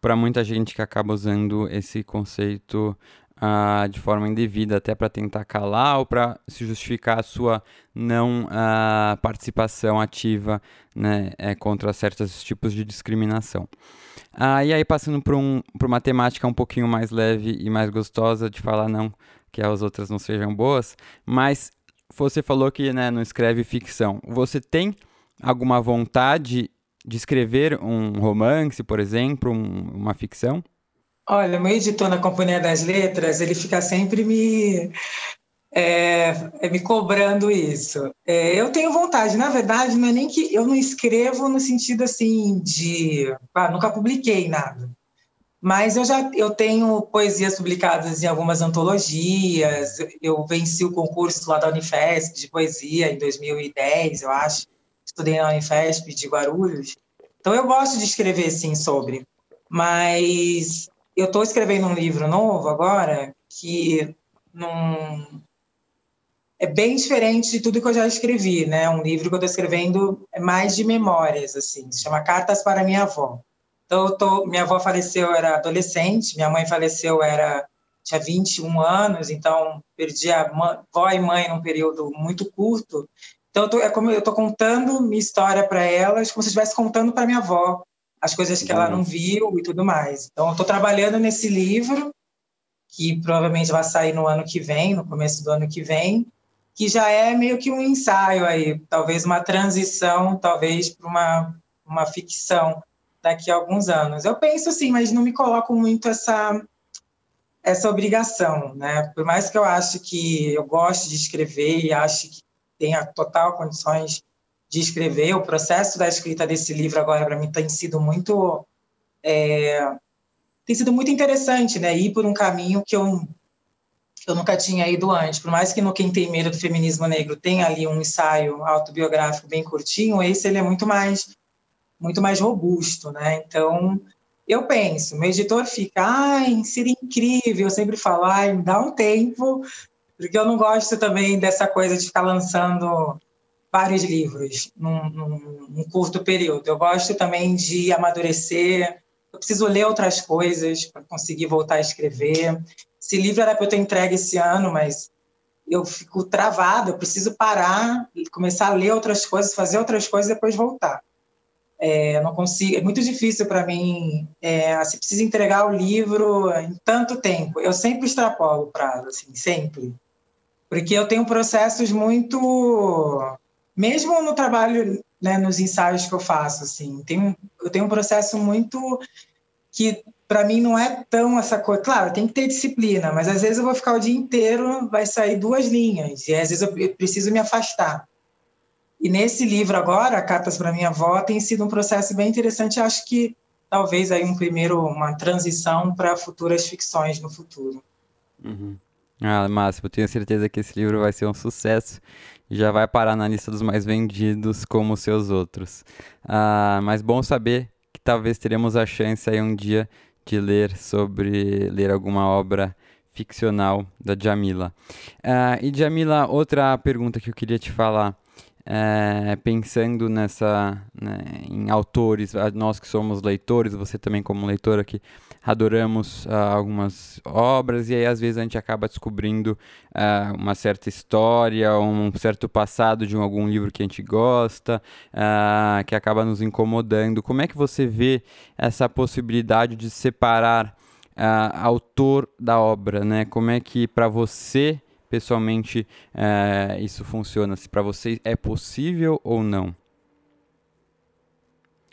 para muita gente que acaba usando esse conceito uh, de forma indevida, até para tentar calar ou para se justificar a sua não uh, participação ativa né, é, contra certos tipos de discriminação. Uh, e aí, passando para um, uma temática um pouquinho mais leve e mais gostosa de falar, não que as outras não sejam boas, mas você falou que né, não escreve ficção. Você tem alguma vontade de escrever um romance, por exemplo, um, uma ficção? Olha, meu editor na Companhia das Letras, ele fica sempre me, é, é, me cobrando isso. É, eu tenho vontade, na verdade, não é nem que eu não escrevo no sentido assim de. Ah, nunca publiquei nada. Mas eu já eu tenho poesias publicadas em algumas antologias. Eu venci o concurso lá da Unifesp de poesia em 2010, eu acho. Estudei na Unifesp de Guarulhos. Então eu gosto de escrever sim sobre. Mas eu estou escrevendo um livro novo agora que não é bem diferente de tudo que eu já escrevi, né? Um livro que eu estou escrevendo é mais de memórias, assim, se chama Cartas para Minha Avó. Então, tô, minha avó faleceu, eu era adolescente, minha mãe faleceu, era tinha 21 anos, então perdi a mãe, avó e mãe num período muito curto. Então, tô, é como eu estou contando minha história para elas, como se eu estivesse contando para minha avó as coisas que ela não viu e tudo mais. Então, estou trabalhando nesse livro, que provavelmente vai sair no ano que vem, no começo do ano que vem, que já é meio que um ensaio aí, talvez uma transição, talvez para uma, uma ficção daqui a alguns anos. Eu penso sim, mas não me coloco muito essa essa obrigação, né? Por mais que eu ache que eu goste de escrever e ache que tenha total condições de escrever. O processo da escrita desse livro agora para mim tem sido muito é, tem sido muito interessante, né? Ir por um caminho que eu eu nunca tinha ido antes. Por mais que no Quem Tem Medo do Feminismo Negro tenha ali um ensaio autobiográfico bem curtinho, esse ele é muito mais muito mais robusto, né? Então, eu penso, meu editor fica, ai, seria incrível, eu sempre falo, ai, dá um tempo, porque eu não gosto também dessa coisa de ficar lançando vários livros num, num, num, curto período. Eu gosto também de amadurecer. Eu preciso ler outras coisas para conseguir voltar a escrever. Esse livro era para eu ter entregue esse ano, mas eu fico travada, eu preciso parar, começar a ler outras coisas, fazer outras coisas e depois voltar. É, não consigo, é muito difícil para mim. É, precisa entregar o livro em tanto tempo, eu sempre extrapolo o prazo, assim, sempre, porque eu tenho processos muito, mesmo no trabalho, né, nos ensaios que eu faço, assim, tenho, eu tenho um processo muito que para mim não é tão essa coisa. Claro, tem que ter disciplina, mas às vezes eu vou ficar o dia inteiro, vai sair duas linhas, e às vezes eu preciso me afastar. E nesse livro agora, Cartas para Minha Avó, tem sido um processo bem interessante. Acho que talvez aí um primeiro, uma transição para futuras ficções no futuro. Uhum. Ah, Márcio, eu tenho certeza que esse livro vai ser um sucesso e já vai parar na lista dos mais vendidos como os seus outros. Ah, mas bom saber que talvez teremos a chance aí um dia de ler sobre ler alguma obra ficcional da Jamila. Ah, e Jamila, outra pergunta que eu queria te falar é, pensando nessa né, em autores, nós que somos leitores, você também como leitora que adoramos uh, algumas obras e aí às vezes a gente acaba descobrindo uh, uma certa história, um certo passado de um, algum livro que a gente gosta, uh, que acaba nos incomodando. Como é que você vê essa possibilidade de separar autor da obra, né? Como é que para você pessoalmente é, isso funciona? Se para vocês é possível ou não?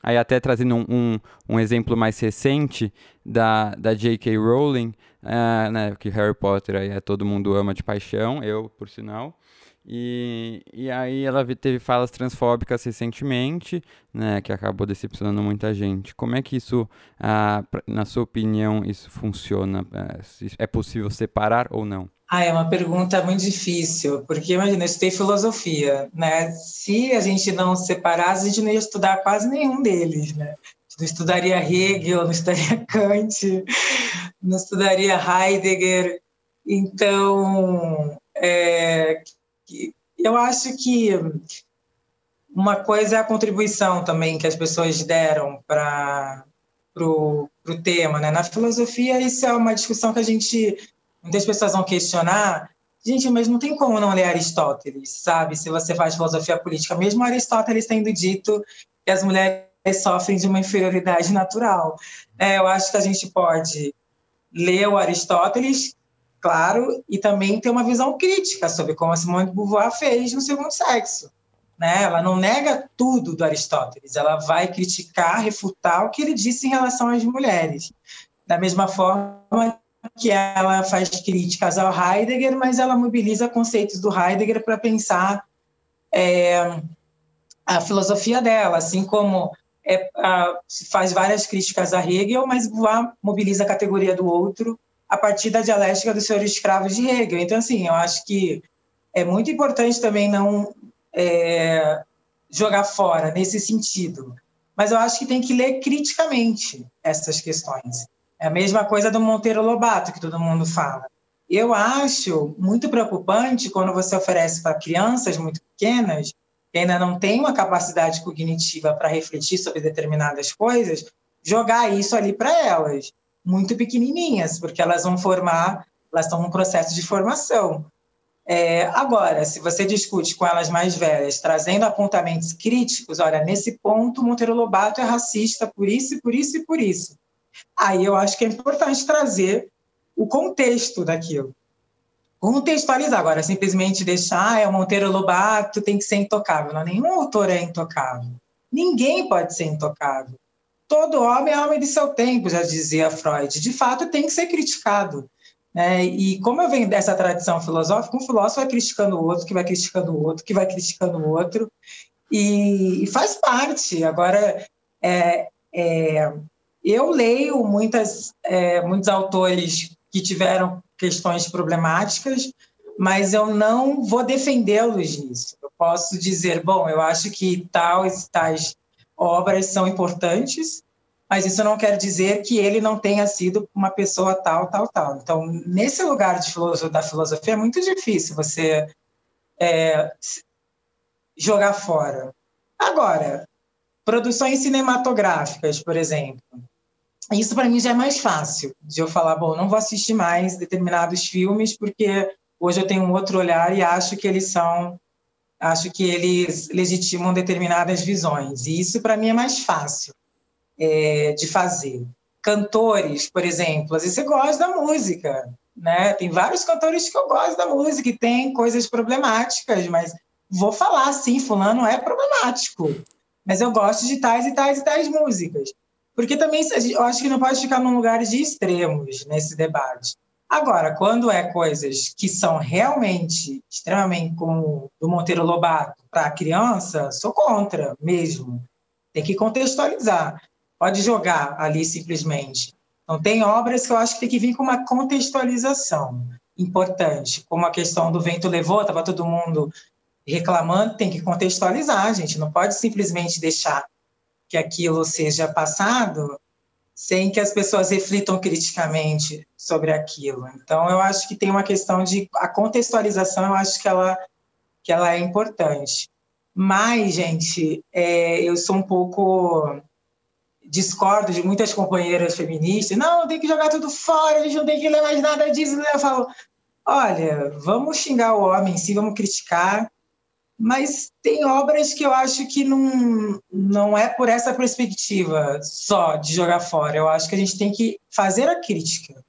Aí até trazendo um, um, um exemplo mais recente da, da J.K. Rowling, é, né, que Harry Potter aí é, todo mundo ama de paixão, eu por sinal. E, e aí ela teve falas transfóbicas recentemente, né, que acabou decepcionando muita gente. Como é que isso, ah, na sua opinião, isso funciona? É, é possível separar ou não? Ah, é uma pergunta muito difícil, porque imagina, eu estudei filosofia, né? Se a gente não separasse, a gente não ia estudar quase nenhum deles, né? Não estudaria Hegel, não estudaria Kant, não estudaria Heidegger. Então, é, eu acho que uma coisa é a contribuição também que as pessoas deram para o tema. Né? Na filosofia, isso é uma discussão que a gente Muitas pessoas vão questionar, gente, mas não tem como não ler Aristóteles, sabe? Se você faz filosofia política, mesmo Aristóteles tendo dito que as mulheres sofrem de uma inferioridade natural. É, eu acho que a gente pode ler o Aristóteles, claro, e também ter uma visão crítica sobre como a Simone de Beauvoir fez no segundo sexo. Né? Ela não nega tudo do Aristóteles, ela vai criticar, refutar o que ele disse em relação às mulheres. Da mesma forma que ela faz críticas ao Heidegger, mas ela mobiliza conceitos do Heidegger para pensar é, a filosofia dela, assim como é, a, faz várias críticas a Hegel, mas mobiliza a categoria do outro a partir da dialética dos senhores escravos de Hegel. Então, assim, eu acho que é muito importante também não é, jogar fora nesse sentido, mas eu acho que tem que ler criticamente essas questões. É a mesma coisa do Monteiro Lobato, que todo mundo fala. Eu acho muito preocupante quando você oferece para crianças muito pequenas, que ainda não têm uma capacidade cognitiva para refletir sobre determinadas coisas, jogar isso ali para elas, muito pequenininhas, porque elas vão formar, elas estão num processo de formação. É, agora, se você discute com elas mais velhas, trazendo apontamentos críticos, olha, nesse ponto, Monteiro Lobato é racista por isso, por isso e por isso. Aí eu acho que é importante trazer o contexto daquilo. Contextualizar agora, simplesmente deixar, ah, é o Monteiro Lobato, tem que ser intocável. Não, nenhum autor é intocável. Ninguém pode ser intocável. Todo homem é homem de seu tempo, já dizia Freud. De fato, tem que ser criticado. Né? E como eu venho dessa tradição filosófica, um filósofo vai criticando o outro, que vai criticando o outro, que vai criticando o outro, e, e faz parte. Agora, é, é, eu leio muitas, é, muitos autores que tiveram questões problemáticas, mas eu não vou defendê-los nisso. Eu posso dizer, bom, eu acho que tais tais obras são importantes, mas isso não quer dizer que ele não tenha sido uma pessoa tal, tal, tal. Então, nesse lugar filosofia, da filosofia, é muito difícil você é, jogar fora. Agora, produções cinematográficas, por exemplo, isso para mim já é mais fácil, de eu falar, bom, não vou assistir mais determinados filmes porque Hoje eu tenho um outro olhar e acho que eles são, acho que eles legitimam determinadas visões. E isso para mim é mais fácil é, de fazer. Cantores, por exemplo, às vezes você gosta da música, né? Tem vários cantores que eu gosto da música e tem coisas problemáticas, mas vou falar sim, fulano é problemático, mas eu gosto de tais e tais e tais músicas. Porque também eu acho que não pode ficar num lugar de extremos nesse debate. Agora, quando é coisas que são realmente extremamente como do Monteiro Lobato para a criança, sou contra mesmo. Tem que contextualizar. Pode jogar ali simplesmente. Então, tem obras que eu acho que tem que vir com uma contextualização importante, como a questão do vento levou, estava todo mundo reclamando, tem que contextualizar, gente, não pode simplesmente deixar que aquilo seja passado sem que as pessoas reflitam criticamente sobre aquilo. Então, eu acho que tem uma questão de a contextualização, eu acho que ela que ela é importante. Mas, gente, é, eu sou um pouco discordo de muitas companheiras feministas. Não, tem que jogar tudo fora, a gente não tem que ler mais nada disso. Eu falo, olha, vamos xingar o homem, sim, vamos criticar, mas tem obras que eu acho que não, não é por essa perspectiva só de jogar fora. Eu acho que a gente tem que fazer a crítica,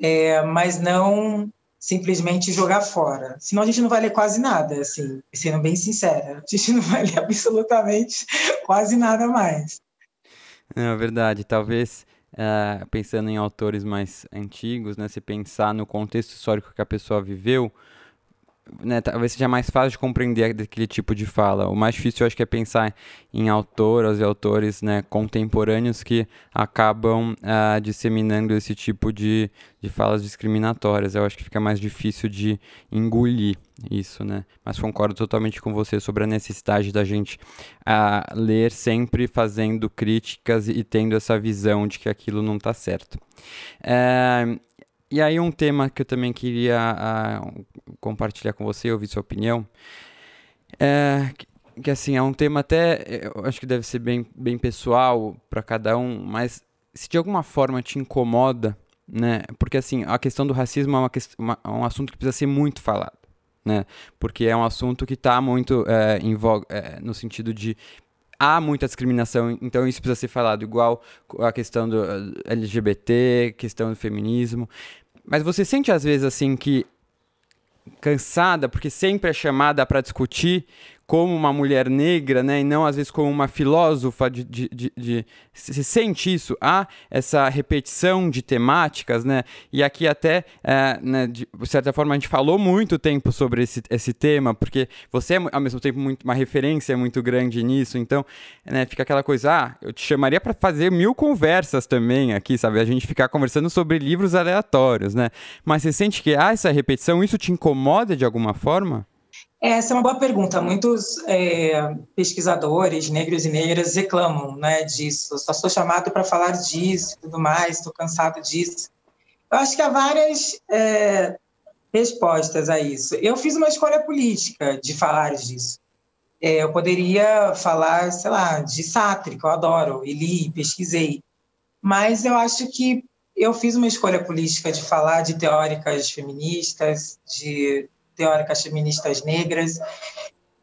é, mas não simplesmente jogar fora. Senão a gente não vai ler quase nada, assim, sendo bem sincera. A gente não vai ler absolutamente quase nada mais. É verdade. Talvez, uh, pensando em autores mais antigos, né, se pensar no contexto histórico que a pessoa viveu, né, talvez seja mais fácil de compreender aquele tipo de fala. O mais difícil eu acho que é pensar em autoras e autores né, contemporâneos que acabam uh, disseminando esse tipo de, de falas discriminatórias. Eu acho que fica mais difícil de engolir isso, né? Mas concordo totalmente com você sobre a necessidade da gente uh, ler sempre fazendo críticas e tendo essa visão de que aquilo não está certo. Uh, e aí um tema que eu também queria uh, compartilhar com você, ouvir sua opinião, é que, assim, é um tema até, eu acho que deve ser bem, bem pessoal para cada um, mas se de alguma forma te incomoda, né, porque assim, a questão do racismo é uma, uma, é um assunto que precisa ser muito falado, né, porque é um assunto que está muito é, em voga, é, no sentido de há muita discriminação, então isso precisa ser falado, igual a questão do eh, LGBT, questão do feminismo. Mas você sente às vezes assim que cansada, porque sempre é chamada para discutir como uma mulher negra, né, e não às vezes como uma filósofa de, de, de, de, se sente isso, há essa repetição de temáticas, né, e aqui até, é, né, de certa forma a gente falou muito tempo sobre esse, esse tema, porque você é ao mesmo tempo muito, uma referência muito grande nisso, então, né, fica aquela coisa, ah, eu te chamaria para fazer mil conversas também aqui, sabe, a gente ficar conversando sobre livros aleatórios, né, mas você sente que há essa repetição, isso te incomoda de alguma forma? Essa é uma boa pergunta. Muitos é, pesquisadores, negros e negras, reclamam né, disso. Só sou chamado para falar disso e tudo mais, estou cansado disso. Eu acho que há várias é, respostas a isso. Eu fiz uma escolha política de falar disso. É, eu poderia falar, sei lá, de Sartre, que eu adoro, e li, pesquisei. Mas eu acho que eu fiz uma escolha política de falar de teóricas feministas, de teóricas feministas negras.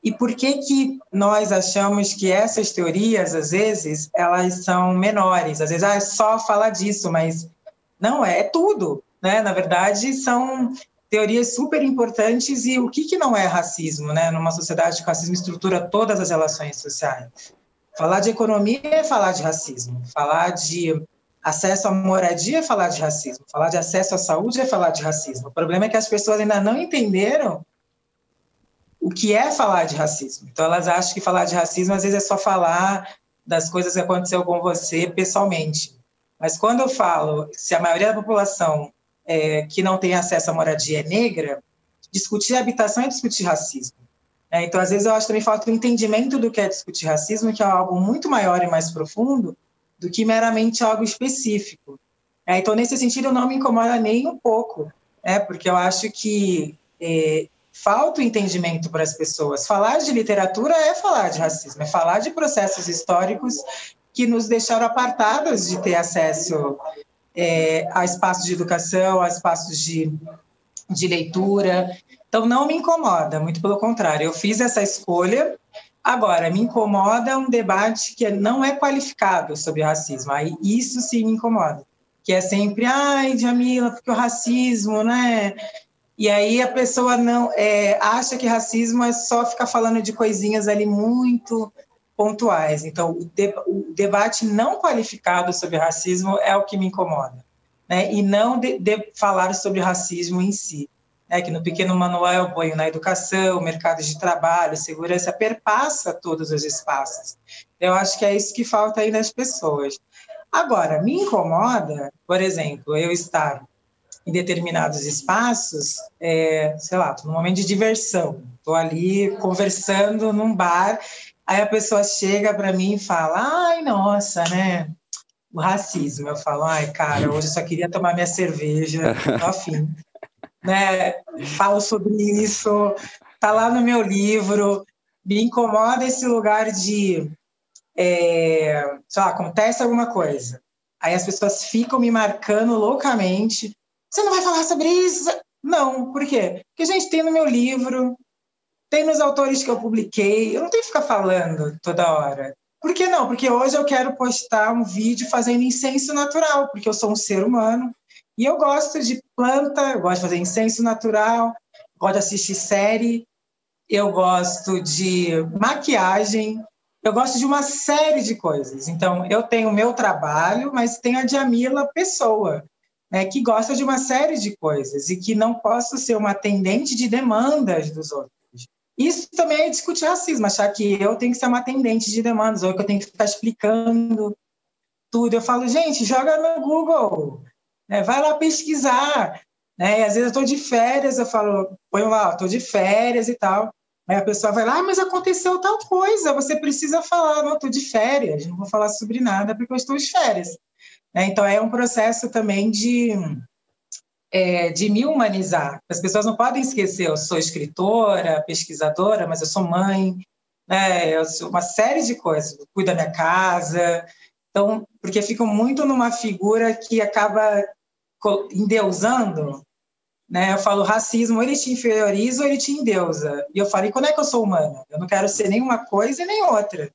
E por que que nós achamos que essas teorias, às vezes, elas são menores? Às vezes, ah, é só falar disso, mas não, é, é tudo. Né? Na verdade, são teorias super importantes e o que, que não é racismo, né? Numa sociedade que o racismo estrutura todas as relações sociais. Falar de economia é falar de racismo. Falar de Acesso à moradia é falar de racismo, falar de acesso à saúde é falar de racismo. O problema é que as pessoas ainda não entenderam o que é falar de racismo. Então, elas acham que falar de racismo às vezes é só falar das coisas que aconteceu com você pessoalmente. Mas quando eu falo se a maioria da população é, que não tem acesso à moradia é negra, discutir habitação é discutir racismo. É, então, às vezes, eu acho que também falta o entendimento do que é discutir racismo, que é algo muito maior e mais profundo, do que meramente algo específico. É, então, nesse sentido, não me incomoda nem um pouco, é, porque eu acho que é, falta o entendimento para as pessoas. Falar de literatura é falar de racismo, é falar de processos históricos que nos deixaram apartados de ter acesso é, a espaços de educação, a espaços de de leitura. Então, não me incomoda, muito pelo contrário. Eu fiz essa escolha. Agora, me incomoda um debate que não é qualificado sobre racismo. Aí, isso sim me incomoda. Que é sempre, ai, Jamila, porque o racismo, né? E aí a pessoa não é, acha que racismo é só ficar falando de coisinhas ali muito pontuais. Então, o, de, o debate não qualificado sobre racismo é o que me incomoda, né? E não de, de falar sobre racismo em si. Né, que no pequeno manual ponho na educação, mercado de trabalho, segurança, perpassa todos os espaços. Eu acho que é isso que falta aí nas pessoas. Agora, me incomoda, por exemplo, eu estar em determinados espaços, é, sei lá, num momento de diversão, estou ali conversando num bar, aí a pessoa chega para mim e fala, ai, nossa, né, o racismo. Eu falo, ai, cara, hoje eu só queria tomar minha cerveja, tô afim. né? Falo sobre isso, tá lá no meu livro, me incomoda esse lugar de, é, sei lá, acontece alguma coisa, aí as pessoas ficam me marcando loucamente, você não vai falar sobre isso? Não, por quê? Porque, gente, tem no meu livro, tem nos autores que eu publiquei, eu não tenho que ficar falando toda hora. Por que não? Porque hoje eu quero postar um vídeo fazendo incenso natural, porque eu sou um ser humano e eu gosto de planta, eu gosto de fazer incenso natural, gosto de assistir série, eu gosto de maquiagem, eu gosto de uma série de coisas. Então, eu tenho o meu trabalho, mas tem a Jamila pessoa né, que gosta de uma série de coisas e que não posso ser uma atendente de demandas dos outros. Isso também é discutir racismo, achar que eu tenho que ser uma atendente de demandas ou que eu tenho que ficar explicando tudo. Eu falo, gente, joga no Google, né, vai lá pesquisar. Né? E às vezes eu estou de férias, eu falo, põe lá, estou de férias e tal. Aí a pessoa vai lá, ah, mas aconteceu tal coisa, você precisa falar, não, estou de férias, não vou falar sobre nada porque eu estou de férias. Né? Então, é um processo também de, é, de me humanizar. As pessoas não podem esquecer, eu sou escritora, pesquisadora, mas eu sou mãe, né? eu sou uma série de coisas, cuido da minha casa. Então, porque ficam muito numa figura que acaba endeusando, né? Eu falo racismo, ele te inferioriza ou ele te endeusa. E eu falo, e quando é que eu sou humana? Eu não quero ser nenhuma coisa nem outra,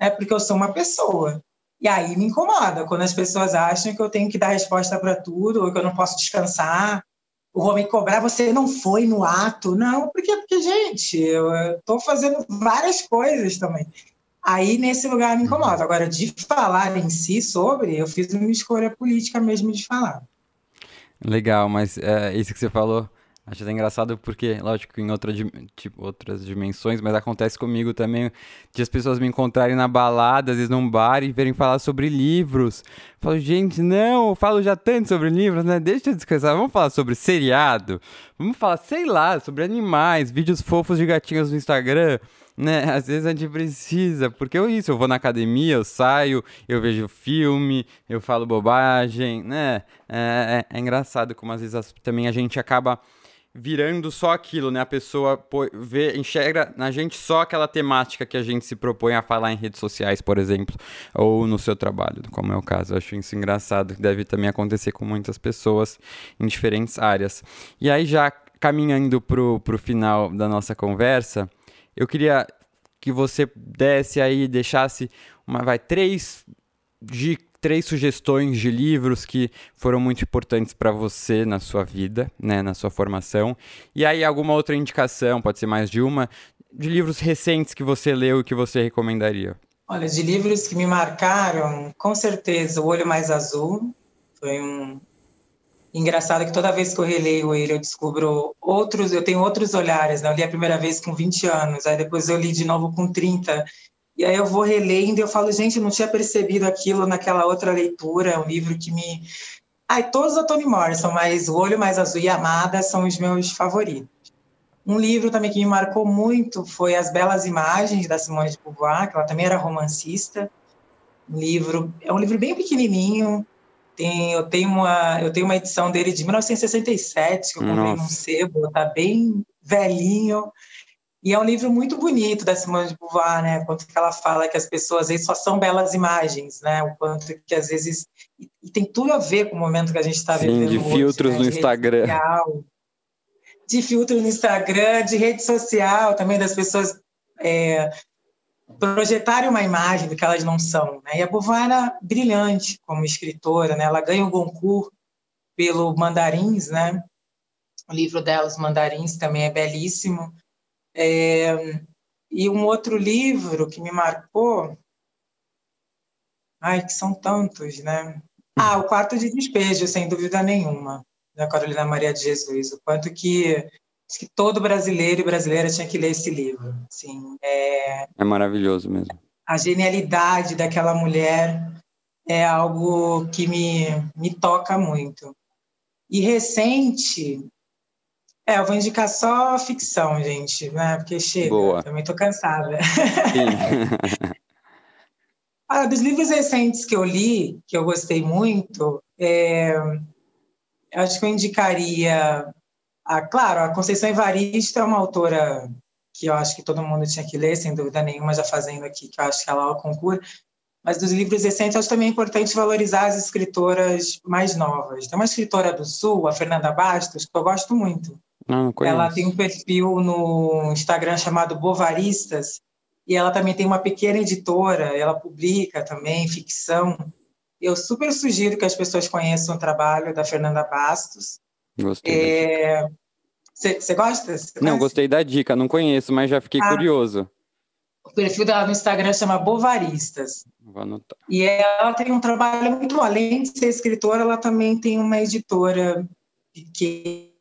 né? Porque eu sou uma pessoa. E aí me incomoda quando as pessoas acham que eu tenho que dar resposta para tudo, ou que eu não posso descansar, ou vou me cobrar, você não foi no ato. Não, porque, porque gente, eu estou fazendo várias coisas também. Aí, nesse lugar, me incomoda. Agora, de falar em si sobre, eu fiz uma escolha política mesmo de falar. Legal, mas é, isso que você falou Acho até engraçado porque, lógico, em outra, tipo, outras dimensões, mas acontece comigo também de as pessoas me encontrarem na balada, às vezes num bar e verem falar sobre livros. Eu falo, gente, não, eu falo já tanto sobre livros, né? Deixa eu descansar, vamos falar sobre seriado, vamos falar, sei lá, sobre animais, vídeos fofos de gatinhos no Instagram né? Às vezes a gente precisa, porque eu isso, eu vou na academia, eu saio, eu vejo filme, eu falo bobagem, né? É, é, é engraçado como às vezes também a gente acaba virando só aquilo, né? A pessoa vê, enxerga na gente só aquela temática que a gente se propõe a falar em redes sociais, por exemplo, ou no seu trabalho, como é o caso. Eu acho isso engraçado, deve também acontecer com muitas pessoas em diferentes áreas. E aí, já caminhando pro, pro final da nossa conversa, eu queria que você desse aí, deixasse uma, vai, três dicas três sugestões de livros que foram muito importantes para você na sua vida, né, na sua formação. E aí alguma outra indicação, pode ser mais de uma, de livros recentes que você leu e que você recomendaria. Olha, de livros que me marcaram, com certeza, O Olho Mais Azul foi um engraçado que toda vez que eu releio ele eu descubro outros, eu tenho outros olhares, né? Eu li a primeira vez com 20 anos, aí depois eu li de novo com 30 e aí eu vou relendo e eu falo, gente, não tinha percebido aquilo naquela outra leitura, é um livro que me... Ai, todos da Toni Morrison, mas O Olho Mais Azul e Amada são os meus favoritos. Um livro também que me marcou muito foi As Belas Imagens, da Simone de Beauvoir, que ela também era romancista. Um livro, é um livro bem pequenininho, tem, eu, tenho uma, eu tenho uma edição dele de 1967, que eu comprei Nossa. num sebo, tá bem velhinho, e é um livro muito bonito da Simone de Beauvoir, né? Quanto que ela fala que as pessoas aí só são belas imagens, né? O quanto que às vezes e tem tudo a ver com o momento que a gente está vivendo. Sim, de filtros né? no Instagram. de filtro no Instagram, de rede social, também das pessoas é, projetarem uma imagem do que elas não são. Né? E a Beauvoir era brilhante como escritora, né? ela ganha o Goncourt pelo Mandarins, né? o livro dela, Os Mandarins, também é belíssimo. É, e um outro livro que me marcou, ai, que são tantos, né? Ah, O Quarto de Despejo, sem dúvida nenhuma, da Carolina Maria de Jesus. O quanto que Acho que todo brasileiro e brasileira tinha que ler esse livro. Assim, é... é maravilhoso mesmo. A genialidade daquela mulher é algo que me, me toca muito. E recente, é, eu vou indicar só ficção, gente, né? Porque chega, Boa. também estou cansada. Sim. ah, dos livros recentes que eu li, que eu gostei muito, é... acho que eu indicaria ah, claro, a Conceição Evaristo é uma autora que eu acho que todo mundo tinha que ler, sem dúvida nenhuma, já fazendo aqui, que eu acho que ela é o concurso. Mas dos livros recentes, acho também importante valorizar as escritoras mais novas. Tem uma escritora do Sul, a Fernanda Bastos, que eu gosto muito. Não, não ela tem um perfil no Instagram chamado Bovaristas, e ela também tem uma pequena editora, ela publica também ficção. Eu super sugiro que as pessoas conheçam o trabalho da Fernanda Bastos. Gostei. Você é... gosta? Cê não, gostei da dica, não conheço, mas já fiquei ah, curioso. O perfil dela no Instagram chama Bovaristas. Vou anotar. E ela tem um trabalho muito além de ser escritora, ela também tem uma editora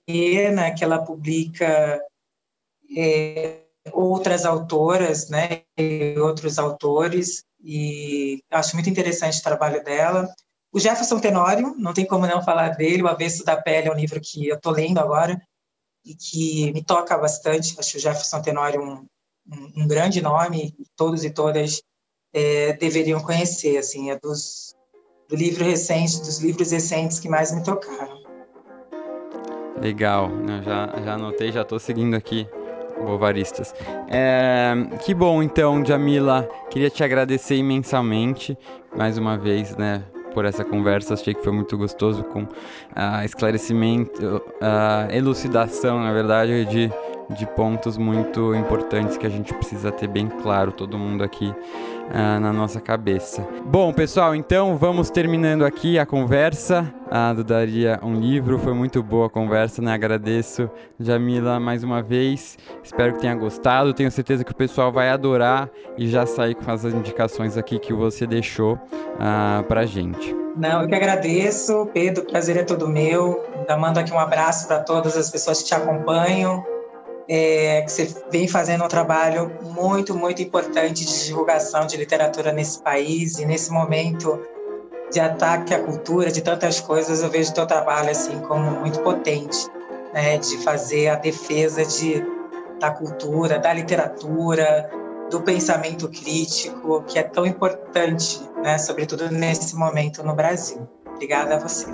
pequena que ela publica é, outras autoras, né, e outros autores. E acho muito interessante o trabalho dela. O Jefferson Tenório, não tem como não falar dele, O Avesso da Pele é um livro que eu estou lendo agora e que me toca bastante. Acho o Jefferson Tenório um, um, um grande nome, todos e todas é, deveriam conhecer. Assim, é dos do livro recente, dos livros recentes que mais me tocaram. Legal, eu já, já anotei, já estou seguindo aqui. Bovaristas. É, que bom, então, Jamila. Queria te agradecer imensamente mais uma vez, né, por essa conversa. Achei que foi muito gostoso com uh, esclarecimento, uh, elucidação, na verdade, de, de pontos muito importantes que a gente precisa ter bem claro, todo mundo aqui uh, na nossa cabeça. Bom, pessoal, então vamos terminando aqui a conversa uh, do Daria um Livro. Foi muito boa a conversa, né? Agradeço, Jamila, mais uma vez. Espero que tenha gostado. Tenho certeza que o pessoal vai adorar e já sair com as indicações aqui que você deixou uh, pra gente. Não, eu que agradeço, Pedro, prazer é todo meu. Ainda mando aqui um abraço para todas as pessoas que te acompanham é, que você vem fazendo um trabalho muito, muito importante de divulgação de literatura nesse país e nesse momento de ataque à cultura, de tantas coisas, eu vejo teu trabalho assim como muito potente, né, de fazer a defesa de, da cultura, da literatura, do pensamento crítico, que é tão importante, né, sobretudo nesse momento no Brasil. Obrigada a você.